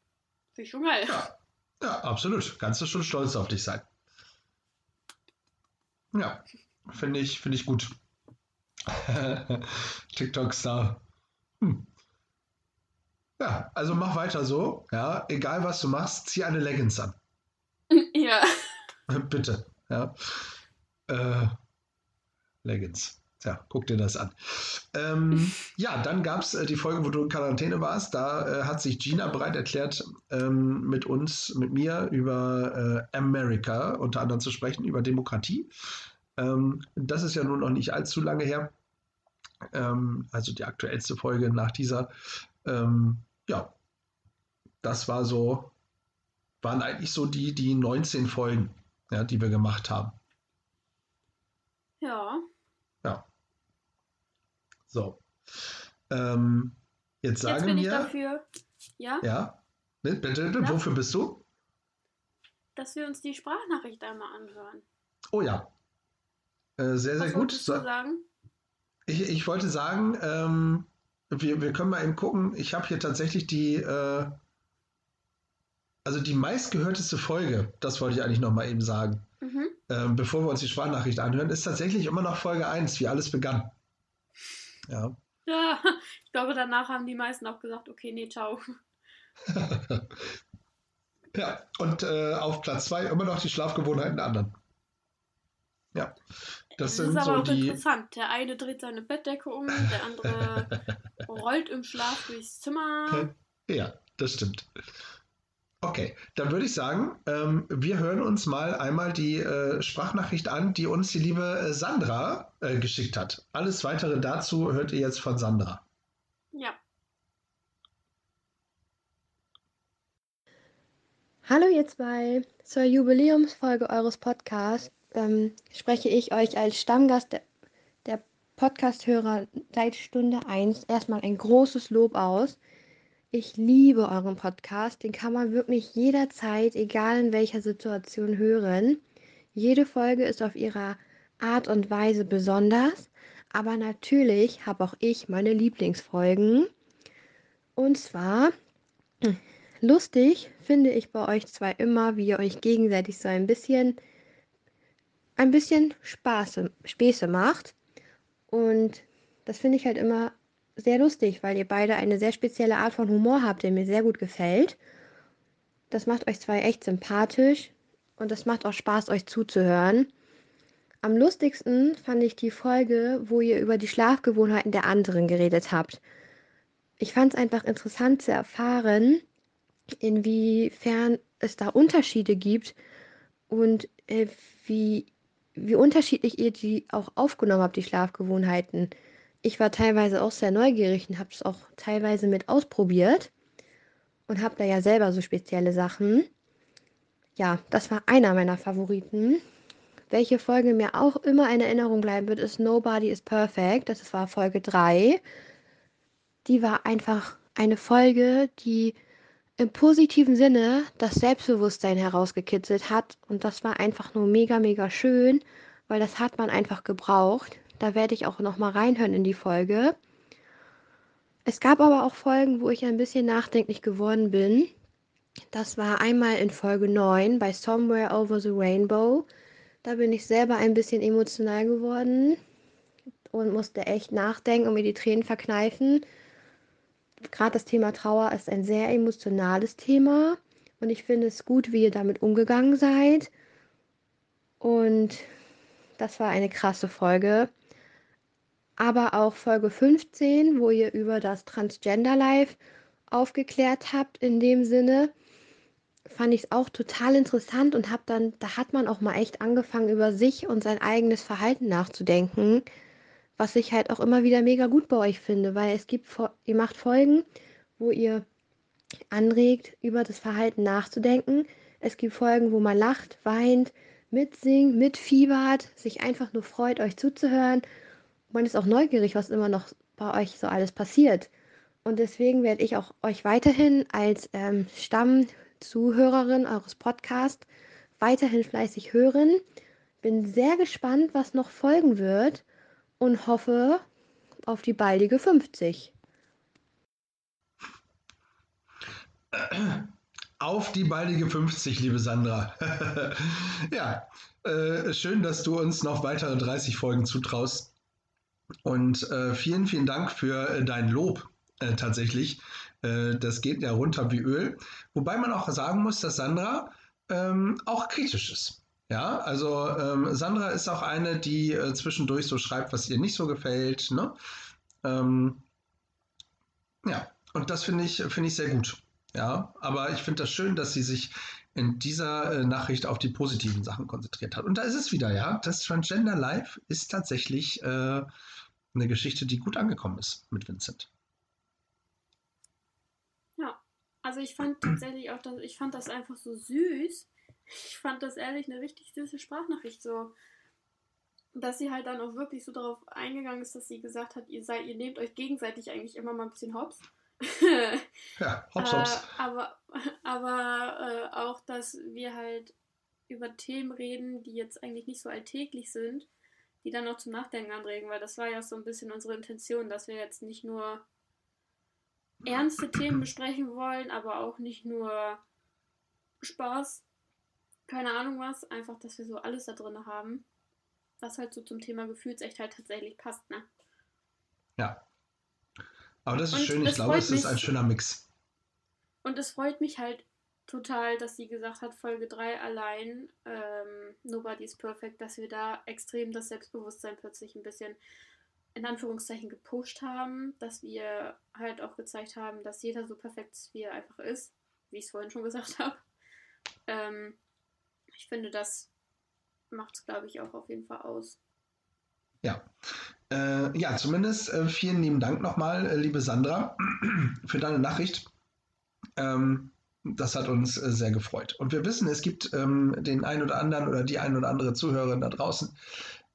Finde ich schon geil. Ja, ja, absolut. Kannst du schon stolz auf dich sein. Ja, finde ich, finde ich gut. TikTok-Star. Hm. Ja, also mach weiter so. Ja, egal was du machst, zieh eine Leggings an. Ja. Bitte. Ja. Äh, Leggings. Tja, guck dir das an. Ähm, ja, dann gab es äh, die Folge, wo du in Quarantäne warst. Da äh, hat sich Gina bereit erklärt, ähm, mit uns, mit mir über äh, America unter anderem zu sprechen, über Demokratie. Ähm, das ist ja nun noch nicht allzu lange her. Ähm, also die aktuellste Folge nach dieser. Ähm, ja, das war so, waren eigentlich so die, die 19 Folgen, ja, die wir gemacht haben. Ja. Ja. So. Ähm, jetzt sagen Jetzt bin ich wir. dafür, ja, Ja. Ne, Bitte, wofür bist du? dass wir uns die Sprachnachricht einmal anhören. Oh ja. Äh, sehr, sehr Was gut. So, du sagen? ich, ich wollte sagen, ähm, wir, wir können mal eben gucken. Ich habe hier tatsächlich die, äh, also die meistgehörteste Folge, das wollte ich eigentlich noch mal eben sagen, Mhm. ähm, bevor wir uns die Sprachnachricht anhören, ist tatsächlich immer noch Folge 1, wie alles begann. Ja. Ja, ich glaube, danach haben die meisten auch gesagt, okay, nee, ciao. Ja, und äh, auf Platz 2 immer noch die Schlafgewohnheiten der anderen. Ja, das Das sind ist aber so auch die. interessant. Der eine dreht seine Bettdecke um, der andere rollt im Schlaf durchs Zimmer. Ja, das stimmt. Okay, dann würde ich sagen, ähm, wir hören uns mal einmal die äh, Sprachnachricht an, die uns die liebe äh, Sandra äh, geschickt hat. Alles weitere dazu hört ihr jetzt von Sandra. Ja. Hallo ihr zwei, zur Jubiläumsfolge eures Podcasts ähm, spreche ich euch als Stammgast der, der Podcast-Hörer seit Stunde 1 erstmal ein großes Lob aus. Ich liebe euren Podcast, den kann man wirklich jederzeit, egal in welcher Situation hören. Jede Folge ist auf ihrer Art und Weise besonders, aber natürlich habe auch ich meine Lieblingsfolgen. Und zwar Lustig finde ich bei euch zwei immer, wie ihr euch gegenseitig so ein bisschen, ein bisschen Spaß, Späße macht. Und das finde ich halt immer sehr lustig, weil ihr beide eine sehr spezielle Art von Humor habt, der mir sehr gut gefällt. Das macht euch zwei echt sympathisch und das macht auch Spaß, euch zuzuhören. Am lustigsten fand ich die Folge, wo ihr über die Schlafgewohnheiten der anderen geredet habt. Ich fand es einfach interessant zu erfahren, inwiefern es da Unterschiede gibt und äh, wie, wie unterschiedlich ihr die auch aufgenommen habt, die Schlafgewohnheiten. Ich war teilweise auch sehr neugierig und habe es auch teilweise mit ausprobiert und habe da ja selber so spezielle Sachen. Ja, das war einer meiner Favoriten. Welche Folge mir auch immer in Erinnerung bleiben wird, ist Nobody is Perfect. Das war Folge 3. Die war einfach eine Folge, die im positiven Sinne das Selbstbewusstsein herausgekitzelt hat. Und das war einfach nur mega, mega schön, weil das hat man einfach gebraucht. Da werde ich auch noch mal reinhören in die Folge. Es gab aber auch Folgen, wo ich ein bisschen nachdenklich geworden bin. Das war einmal in Folge 9 bei Somewhere Over the Rainbow. Da bin ich selber ein bisschen emotional geworden und musste echt nachdenken und mir die Tränen verkneifen gerade das Thema Trauer ist ein sehr emotionales Thema und ich finde es gut, wie ihr damit umgegangen seid. Und das war eine krasse Folge. Aber auch Folge 15, wo ihr über das Transgender Life aufgeklärt habt, in dem Sinne, fand ich es auch total interessant und habe dann, da hat man auch mal echt angefangen, über sich und sein eigenes Verhalten nachzudenken was ich halt auch immer wieder mega gut bei euch finde, weil es gibt, ihr macht Folgen, wo ihr anregt, über das Verhalten nachzudenken. Es gibt Folgen, wo man lacht, weint, mitsingt, mitfiebert, sich einfach nur freut, euch zuzuhören. Man ist auch neugierig, was immer noch bei euch so alles passiert. Und deswegen werde ich auch euch weiterhin als ähm, Stammzuhörerin eures Podcasts weiterhin fleißig hören. Bin sehr gespannt, was noch folgen wird und hoffe auf die baldige 50. Auf die baldige 50, liebe Sandra. ja, äh, schön, dass du uns noch weitere 30 Folgen zutraust. Und äh, vielen, vielen Dank für äh, dein Lob äh, tatsächlich. Äh, das geht ja runter wie Öl. Wobei man auch sagen muss, dass Sandra ähm, auch kritisch ist. Ja, also ähm, Sandra ist auch eine, die äh, zwischendurch so schreibt, was ihr nicht so gefällt. Ne? Ähm, ja, und das finde ich, find ich sehr gut. Ja, aber ich finde das schön, dass sie sich in dieser äh, Nachricht auf die positiven Sachen konzentriert hat. Und da ist es wieder, ja. Das Transgender Life ist tatsächlich äh, eine Geschichte, die gut angekommen ist mit Vincent. Ja, also ich fand tatsächlich auch, dass, ich fand das einfach so süß. Ich fand das ehrlich eine richtig süße Sprachnachricht so. Dass sie halt dann auch wirklich so darauf eingegangen ist, dass sie gesagt hat, ihr seid, ihr nehmt euch gegenseitig eigentlich immer mal ein bisschen hops. ja, hops, hops. Äh, aber aber äh, auch, dass wir halt über Themen reden, die jetzt eigentlich nicht so alltäglich sind, die dann auch zum Nachdenken anregen, weil das war ja so ein bisschen unsere Intention, dass wir jetzt nicht nur ernste Themen besprechen wollen, aber auch nicht nur Spaß, keine Ahnung was, einfach, dass wir so alles da drin haben, was halt so zum Thema Gefühlsechtheit tatsächlich passt, ne? Ja, aber das ist Und schön, ich glaube, es ist ein schöner Mix. Und es freut mich halt total, dass sie gesagt hat, Folge 3 allein, ähm, Nobody's Perfect, dass wir da extrem das Selbstbewusstsein plötzlich ein bisschen in Anführungszeichen gepusht haben, dass wir halt auch gezeigt haben, dass jeder so perfekt ist, wie er einfach ist, wie ich es vorhin schon gesagt habe. Ähm, ich finde, das macht es, glaube ich, auch auf jeden Fall aus. Ja. Äh, ja, zumindest äh, vielen lieben Dank nochmal, äh, liebe Sandra, für deine Nachricht. Ähm, das hat uns äh, sehr gefreut. Und wir wissen, es gibt ähm, den einen oder anderen oder die ein oder andere Zuhörerin da draußen,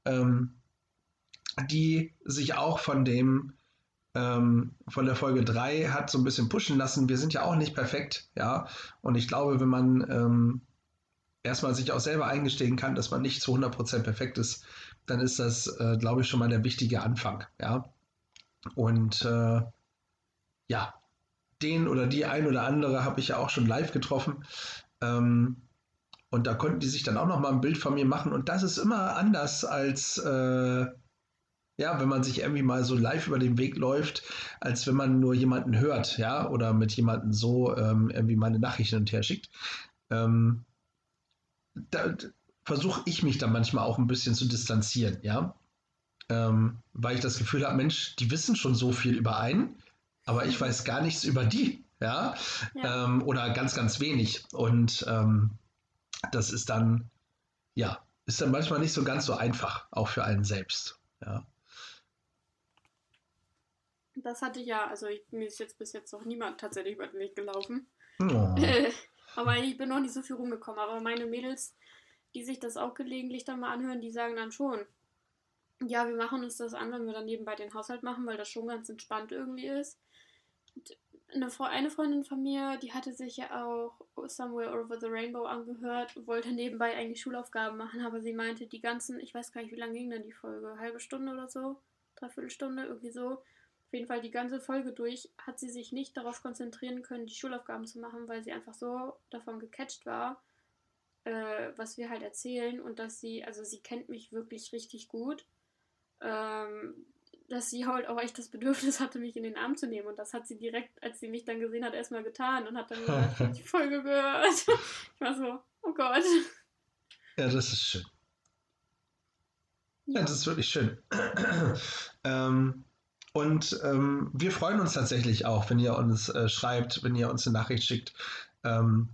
ähm, die sich auch von dem ähm, von der Folge 3 hat so ein bisschen pushen lassen. Wir sind ja auch nicht perfekt, ja. Und ich glaube, wenn man ähm, erstmal sich auch selber eingestehen kann, dass man nicht zu 100% perfekt ist, dann ist das, äh, glaube ich, schon mal der wichtige Anfang. Ja. Und äh, ja, den oder die ein oder andere habe ich ja auch schon live getroffen. Ähm, und da konnten die sich dann auch noch mal ein Bild von mir machen. Und das ist immer anders als, äh, ja, wenn man sich irgendwie mal so live über den Weg läuft, als wenn man nur jemanden hört, ja, oder mit jemandem so ähm, irgendwie meine Nachrichten und her schickt. Ähm, da versuche ich mich dann manchmal auch ein bisschen zu distanzieren, ja. Ähm, weil ich das Gefühl habe, Mensch, die wissen schon so viel über einen, aber ich weiß gar nichts über die, ja, ja. Ähm, oder ganz, ganz wenig. Und ähm, das ist dann, ja, ist dann manchmal nicht so ganz so einfach, auch für einen selbst, ja. Das hatte ich ja, also ich, mir ist jetzt bis jetzt noch niemand tatsächlich über den Weg gelaufen. Oh. aber ich bin noch nicht so viel rumgekommen. Aber meine Mädels, die sich das auch gelegentlich dann mal anhören, die sagen dann schon, ja, wir machen uns das an, wenn wir dann nebenbei den Haushalt machen, weil das schon ganz entspannt irgendwie ist. Eine, eine Freundin von mir, die hatte sich ja auch Somewhere Over the Rainbow angehört, wollte nebenbei eigentlich Schulaufgaben machen, aber sie meinte, die ganzen, ich weiß gar nicht, wie lange ging denn die Folge, halbe Stunde oder so, dreiviertel Stunde, irgendwie so. Auf jeden Fall die ganze Folge durch hat sie sich nicht darauf konzentrieren können, die Schulaufgaben zu machen, weil sie einfach so davon gecatcht war, äh, was wir halt erzählen und dass sie, also sie kennt mich wirklich richtig gut. Ähm, dass sie halt auch echt das Bedürfnis hatte, mich in den Arm zu nehmen. Und das hat sie direkt, als sie mich dann gesehen hat, erstmal getan und hat dann gesagt, die Folge gehört. Ich war so, oh Gott. Ja, das ist schön. Ja, ja das ist wirklich schön. ähm, und ähm, wir freuen uns tatsächlich auch, wenn ihr uns äh, schreibt, wenn ihr uns eine Nachricht schickt. Ähm,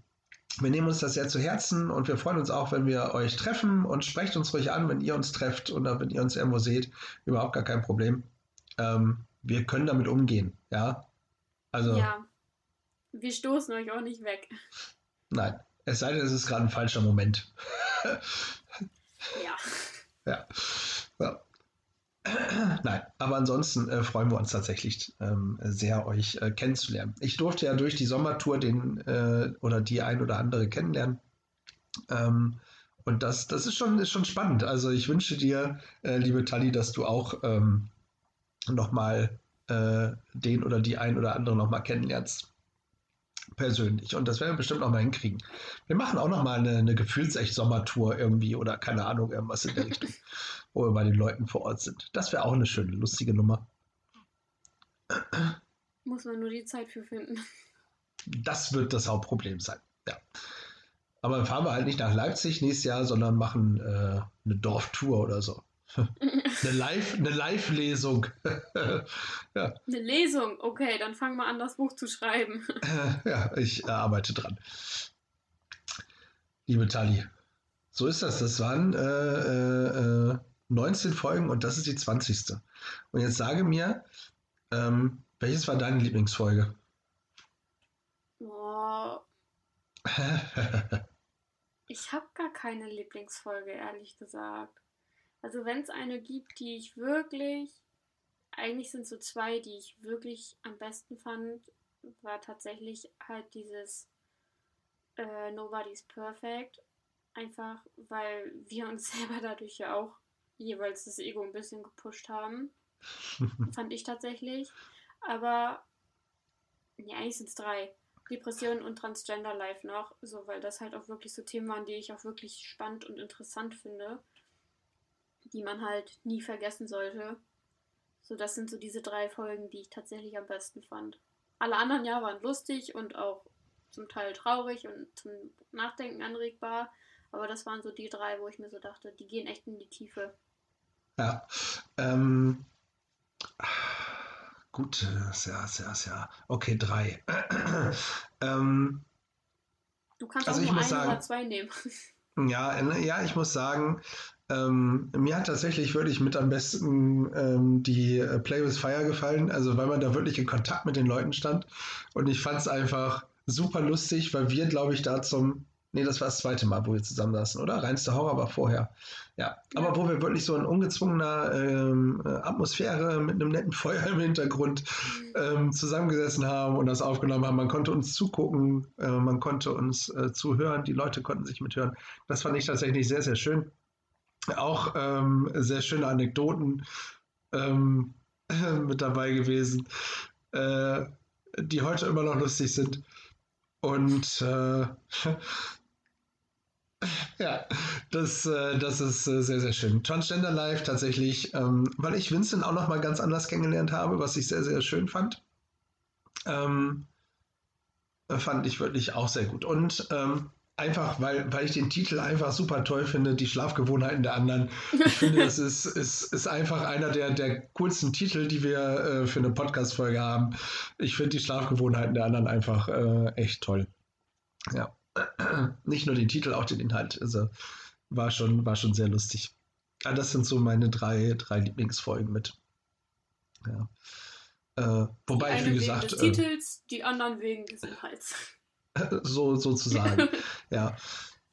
wir nehmen uns das sehr zu Herzen und wir freuen uns auch, wenn wir euch treffen und sprecht uns ruhig an, wenn ihr uns trefft oder wenn ihr uns irgendwo seht. Überhaupt gar kein Problem. Ähm, wir können damit umgehen, ja. Also. Ja. Wir stoßen euch auch nicht weg. Nein, es sei denn, es ist gerade ein falscher Moment. Ja. Ja. ja. Nein, aber ansonsten äh, freuen wir uns tatsächlich ähm, sehr, euch äh, kennenzulernen. Ich durfte ja durch die Sommertour den äh, oder die ein oder andere kennenlernen. Ähm, und das, das ist, schon, ist schon spannend. Also ich wünsche dir, äh, liebe Tali, dass du auch ähm, nochmal äh, den oder die ein oder andere nochmal kennenlernst. Persönlich. Und das werden wir bestimmt noch mal hinkriegen. Wir machen auch noch mal eine, eine Gefühlsecht-Sommertour irgendwie oder keine Ahnung, irgendwas in der Richtung, wo wir bei den Leuten vor Ort sind. Das wäre auch eine schöne, lustige Nummer. Muss man nur die Zeit für finden. Das wird das Hauptproblem sein. Ja. Aber dann fahren wir halt nicht nach Leipzig nächstes Jahr, sondern machen äh, eine Dorftour oder so. eine Live, eine Live-Lesung. ja. Eine Lesung, okay, dann fangen wir an, das Buch zu schreiben. ja, ich äh, arbeite dran. Liebe Tali, so ist das. Das waren äh, äh, 19 Folgen und das ist die 20. Und jetzt sage mir, ähm, welches war deine Lieblingsfolge? Oh. ich habe gar keine Lieblingsfolge, ehrlich gesagt. Also wenn es eine gibt, die ich wirklich, eigentlich sind so zwei, die ich wirklich am besten fand, war tatsächlich halt dieses äh, Nobody's Perfect. Einfach, weil wir uns selber dadurch ja auch jeweils das Ego ein bisschen gepusht haben. fand ich tatsächlich. Aber, nee, eigentlich sind es drei. Depression und Transgender Life noch, so weil das halt auch wirklich so Themen waren, die ich auch wirklich spannend und interessant finde die man halt nie vergessen sollte. So, das sind so diese drei Folgen, die ich tatsächlich am besten fand. Alle anderen ja waren lustig und auch zum Teil traurig und zum Nachdenken anregbar. Aber das waren so die drei, wo ich mir so dachte, die gehen echt in die Tiefe. Ja. Ähm, gut, sehr, sehr, sehr. Okay, drei. ähm, du kannst also auch nur ein sagen, oder zwei nehmen. Ja, ja, ich muss sagen, ähm, mir hat tatsächlich wirklich mit am besten ähm, die äh, Play with Fire gefallen, also weil man da wirklich in Kontakt mit den Leuten stand. Und ich fand es einfach super lustig, weil wir, glaube ich, da zum, nee, das war das zweite Mal, wo wir zusammen saßen, oder? Reinste Horror war vorher. Ja, ja. aber wo wir wirklich so in ungezwungener ähm, äh, Atmosphäre mit einem netten Feuer im Hintergrund ähm, zusammengesessen haben und das aufgenommen haben. Man konnte uns zugucken, äh, man konnte uns äh, zuhören, die Leute konnten sich mithören. Das fand ich tatsächlich sehr, sehr schön auch ähm, sehr schöne Anekdoten ähm, mit dabei gewesen, äh, die heute immer noch lustig sind. Und äh, ja, das, äh, das ist äh, sehr, sehr schön. Transgender Life tatsächlich, ähm, weil ich Vincent auch noch mal ganz anders kennengelernt habe, was ich sehr, sehr schön fand. Ähm, fand ich wirklich auch sehr gut. Und ähm, Einfach, weil, weil ich den Titel einfach super toll finde, die Schlafgewohnheiten der anderen. Ich finde, das ist, ist, ist einfach einer der, der coolsten Titel, die wir äh, für eine Podcast-Folge haben. Ich finde die Schlafgewohnheiten der anderen einfach äh, echt toll. Ja. Nicht nur den Titel, auch den Inhalt. Also war schon, war schon sehr lustig. Ja, das sind so meine drei, drei Lieblingsfolgen mit. Ja. Äh, wobei ich, wie gesagt. Wegen des äh, Titels, die anderen wegen des Inhalts. so sozusagen. ja.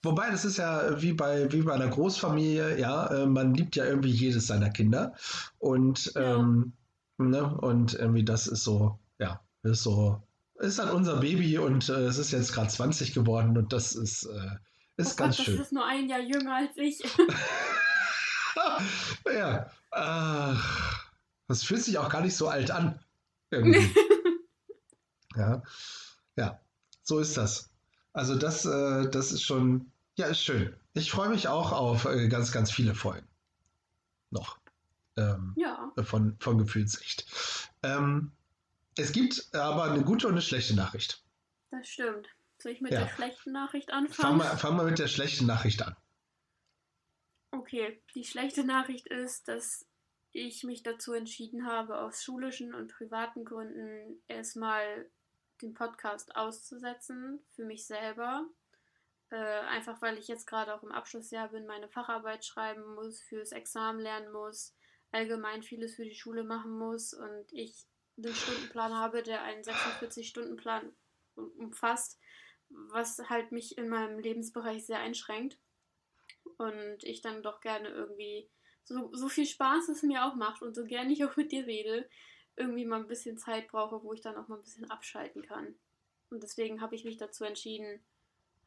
Wobei, das ist ja wie bei, wie bei einer Großfamilie, ja, äh, man liebt ja irgendwie jedes seiner Kinder. Und, ja. ähm, ne, und irgendwie das ist so, ja, ist so, ist dann unser Baby und äh, es ist jetzt gerade 20 geworden und das ist, äh, ist oh ganz Gott, schön. Das ist nur ein Jahr jünger als ich. ja, ach, das fühlt sich auch gar nicht so alt an. Ja, ja so ist das. Also das, äh, das ist schon, ja, ist schön. Ich freue mich auch auf äh, ganz, ganz viele Folgen. Noch. Ähm, ja. Von, von Gefühlssicht. Ähm, es gibt aber eine gute und eine schlechte Nachricht. Das stimmt. Soll ich mit ja. der schlechten Nachricht anfangen? Fang mal, fang mal mit der schlechten Nachricht an. Okay, die schlechte Nachricht ist, dass ich mich dazu entschieden habe, aus schulischen und privaten Gründen erstmal den Podcast auszusetzen für mich selber. Äh, einfach weil ich jetzt gerade auch im Abschlussjahr bin, meine Facharbeit schreiben muss, fürs Examen lernen muss, allgemein vieles für die Schule machen muss und ich einen Stundenplan habe, der einen 46-Stunden-Plan umfasst, was halt mich in meinem Lebensbereich sehr einschränkt. Und ich dann doch gerne irgendwie, so, so viel Spaß es mir auch macht und so gerne ich auch mit dir rede, irgendwie mal ein bisschen Zeit brauche, wo ich dann auch mal ein bisschen abschalten kann. Und deswegen habe ich mich dazu entschieden,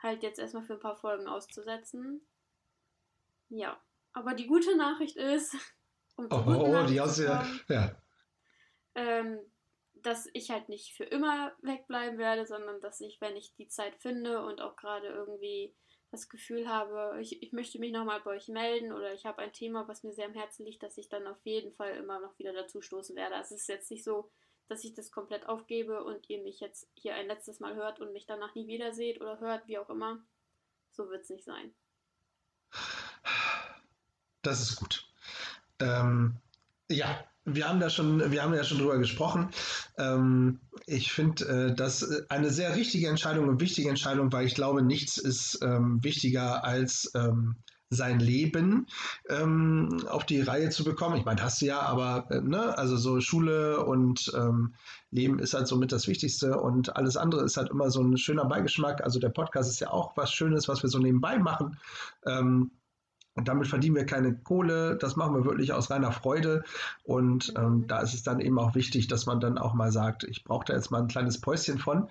halt jetzt erstmal für ein paar Folgen auszusetzen. Ja, aber die gute Nachricht ist, um oh, oh, die hast du ja, ja. Ähm, dass ich halt nicht für immer wegbleiben werde, sondern dass ich, wenn ich die Zeit finde und auch gerade irgendwie das Gefühl habe, ich, ich möchte mich nochmal bei euch melden oder ich habe ein Thema, was mir sehr am Herzen liegt, dass ich dann auf jeden Fall immer noch wieder dazu stoßen werde. Also es ist jetzt nicht so, dass ich das komplett aufgebe und ihr mich jetzt hier ein letztes Mal hört und mich danach nie wieder seht oder hört, wie auch immer. So wird es nicht sein. Das ist gut. Ähm, ja, wir haben da schon, wir haben ja schon drüber gesprochen. Ähm, ich finde äh, das eine sehr richtige Entscheidung und wichtige Entscheidung, weil ich glaube, nichts ist ähm, wichtiger als ähm, sein Leben ähm, auf die Reihe zu bekommen. Ich meine, hast du ja, aber äh, ne, also so Schule und ähm, Leben ist halt somit das Wichtigste und alles andere ist halt immer so ein schöner Beigeschmack. Also der Podcast ist ja auch was Schönes, was wir so nebenbei machen. Und damit verdienen wir keine Kohle. Das machen wir wirklich aus reiner Freude. Und ähm, da ist es dann eben auch wichtig, dass man dann auch mal sagt, ich brauche da jetzt mal ein kleines Päuschen von,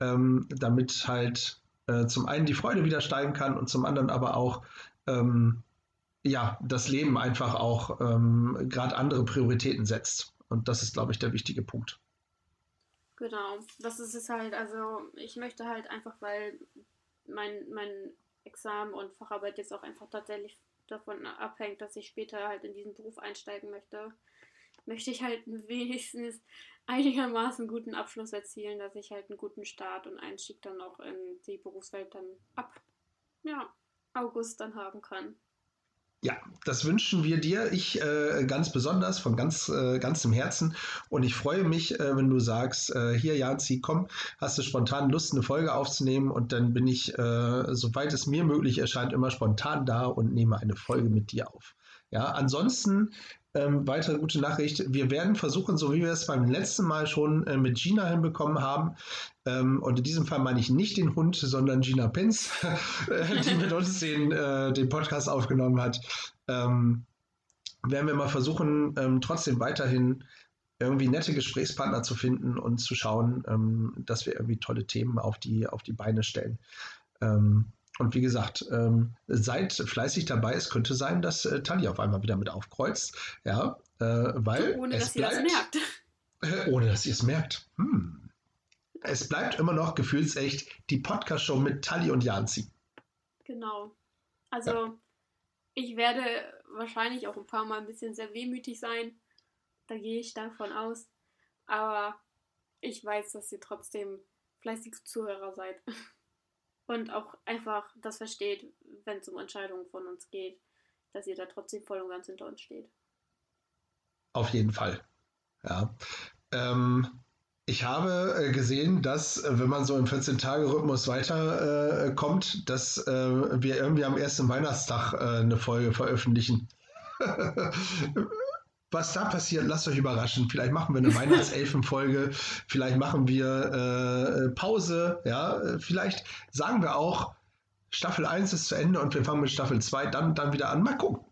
ähm, damit halt äh, zum einen die Freude wieder steigen kann und zum anderen aber auch ähm, ja, das Leben einfach auch ähm, gerade andere Prioritäten setzt. Und das ist, glaube ich, der wichtige Punkt. Genau, das ist es halt. Also ich möchte halt einfach, weil mein, mein Examen und Facharbeit jetzt auch einfach tatsächlich davon abhängt, dass ich später halt in diesen Beruf einsteigen möchte, möchte ich halt wenigstens einigermaßen guten Abschluss erzielen, dass ich halt einen guten Start und Einstieg dann auch in die Berufswelt dann ab ja, August dann haben kann. Ja, das wünschen wir dir, ich äh, ganz besonders, von ganz, äh, ganzem Herzen. Und ich freue mich, äh, wenn du sagst, äh, hier, Janzi, komm, hast du spontan Lust, eine Folge aufzunehmen? Und dann bin ich, äh, soweit es mir möglich erscheint, immer spontan da und nehme eine Folge mit dir auf. Ja, ansonsten ähm, weitere gute Nachricht. Wir werden versuchen, so wie wir es beim letzten Mal schon äh, mit Gina hinbekommen haben, ähm, und in diesem Fall meine ich nicht den Hund, sondern Gina Pins, die mit uns den, äh, den Podcast aufgenommen hat, ähm, werden wir mal versuchen, ähm, trotzdem weiterhin irgendwie nette Gesprächspartner zu finden und zu schauen, ähm, dass wir irgendwie tolle Themen auf die, auf die Beine stellen. Ähm, und wie gesagt, ähm, seid fleißig dabei. Es könnte sein, dass äh, Tali auf einmal wieder mit aufkreuzt. Ja, äh, weil. Ohne es dass bleibt, ihr das merkt. Äh, ohne dass ihr es merkt. Hm. Es bleibt immer noch gefühlsecht die Podcast-Show mit Tali und Janzi. Genau. Also, ja. ich werde wahrscheinlich auch ein paar Mal ein bisschen sehr wehmütig sein. Da gehe ich davon aus. Aber ich weiß, dass ihr trotzdem fleißige Zuhörer seid und auch einfach das versteht, wenn es um Entscheidungen von uns geht, dass ihr da trotzdem voll und ganz hinter uns steht. Auf jeden Fall. Ja. Ähm, ich habe äh, gesehen, dass, äh, wenn man so im 14-Tage-Rhythmus weiterkommt, äh, dass äh, wir irgendwie am ersten Weihnachtstag äh, eine Folge veröffentlichen. was da passiert, lasst euch überraschen. Vielleicht machen wir eine Weihnachtselfenfolge, vielleicht machen wir äh, Pause, ja, vielleicht sagen wir auch, Staffel 1 ist zu Ende und wir fangen mit Staffel 2 dann, dann wieder an. Mal gucken.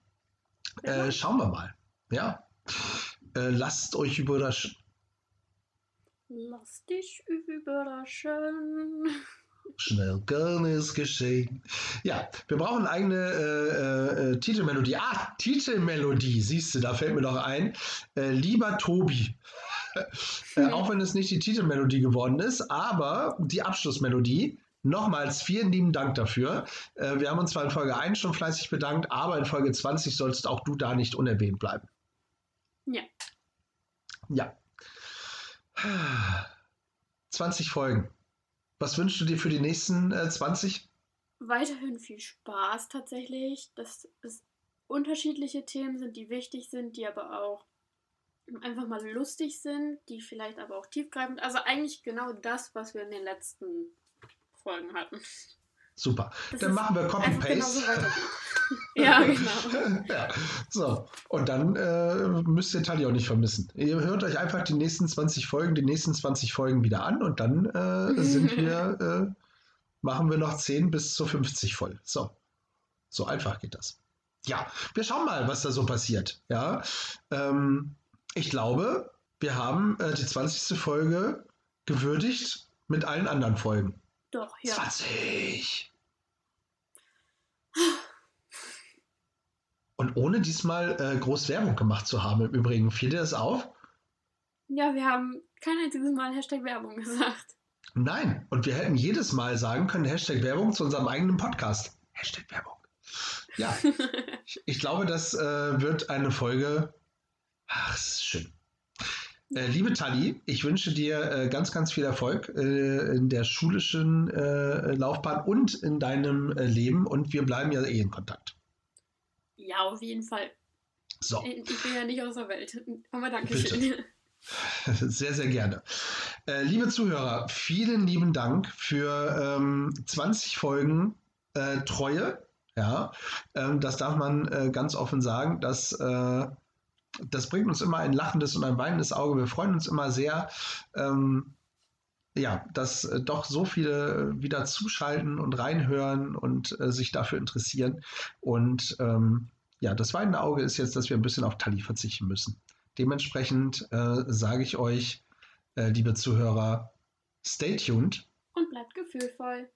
Äh, schauen wir mal. Ja. Äh, lasst euch überraschen. Lass dich überraschen. Schnell kann es geschehen. Ja, wir brauchen eigene äh, äh, Titelmelodie. Ah, Titelmelodie, siehst du, da fällt mir doch ein. Äh, lieber Tobi. äh, auch wenn es nicht die Titelmelodie geworden ist, aber die Abschlussmelodie. Nochmals vielen lieben Dank dafür. Äh, wir haben uns zwar in Folge 1 schon fleißig bedankt, aber in Folge 20 sollst auch du da nicht unerwähnt bleiben. Ja. Ja. 20 Folgen. Was wünschst du dir für die nächsten äh, 20? Weiterhin viel Spaß tatsächlich, dass es unterschiedliche Themen sind, die wichtig sind, die aber auch einfach mal lustig sind, die vielleicht aber auch tiefgreifend. Also eigentlich genau das, was wir in den letzten Folgen hatten. Super. Das Dann machen wir genauso Copy-Paste. ja, genau. ja, so. Und dann äh, müsst ihr Tali auch nicht vermissen. Ihr hört euch einfach die nächsten 20 Folgen, die nächsten 20 Folgen wieder an und dann äh, sind wir, äh, machen wir noch 10 bis zu 50 voll. So. So einfach geht das. Ja, wir schauen mal, was da so passiert. Ja, ähm, ich glaube, wir haben äh, die 20. Folge gewürdigt mit allen anderen Folgen. Doch, ja. 20! Und ohne diesmal äh, groß Werbung gemacht zu haben, im Übrigen, fiel dir das auf? Ja, wir haben kein einziges Mal Hashtag Werbung gesagt. Nein. Und wir hätten jedes Mal sagen können, Hashtag Werbung zu unserem eigenen Podcast. Hashtag Werbung. Ja, ich, ich glaube, das äh, wird eine Folge. Ach, es ist schön. Äh, liebe Tali, ich wünsche dir äh, ganz, ganz viel Erfolg äh, in der schulischen Laufbahn und in deinem Leben und wir bleiben ja eh in Kontakt. ja, auf jeden Fall. So, Ich bin ja nicht aus der Welt. Aber danke Bitte. schön. sehr, sehr gerne. Liebe Zuhörer, vielen lieben Dank für ähm, 20 Folgen Treue. Ja, ähm, das darf man ganz offen sagen. Das, äh, das bringt uns immer ein lachendes und ein weinendes Auge. Wir freuen uns immer sehr, ähm, ja, dass äh, doch so viele wieder zuschalten und reinhören und äh, sich dafür interessieren. Und ähm, ja, das weinende Auge ist jetzt, dass wir ein bisschen auf Tali verzichten müssen. Dementsprechend äh, sage ich euch, äh, liebe Zuhörer, stay tuned. Und bleibt gefühlvoll.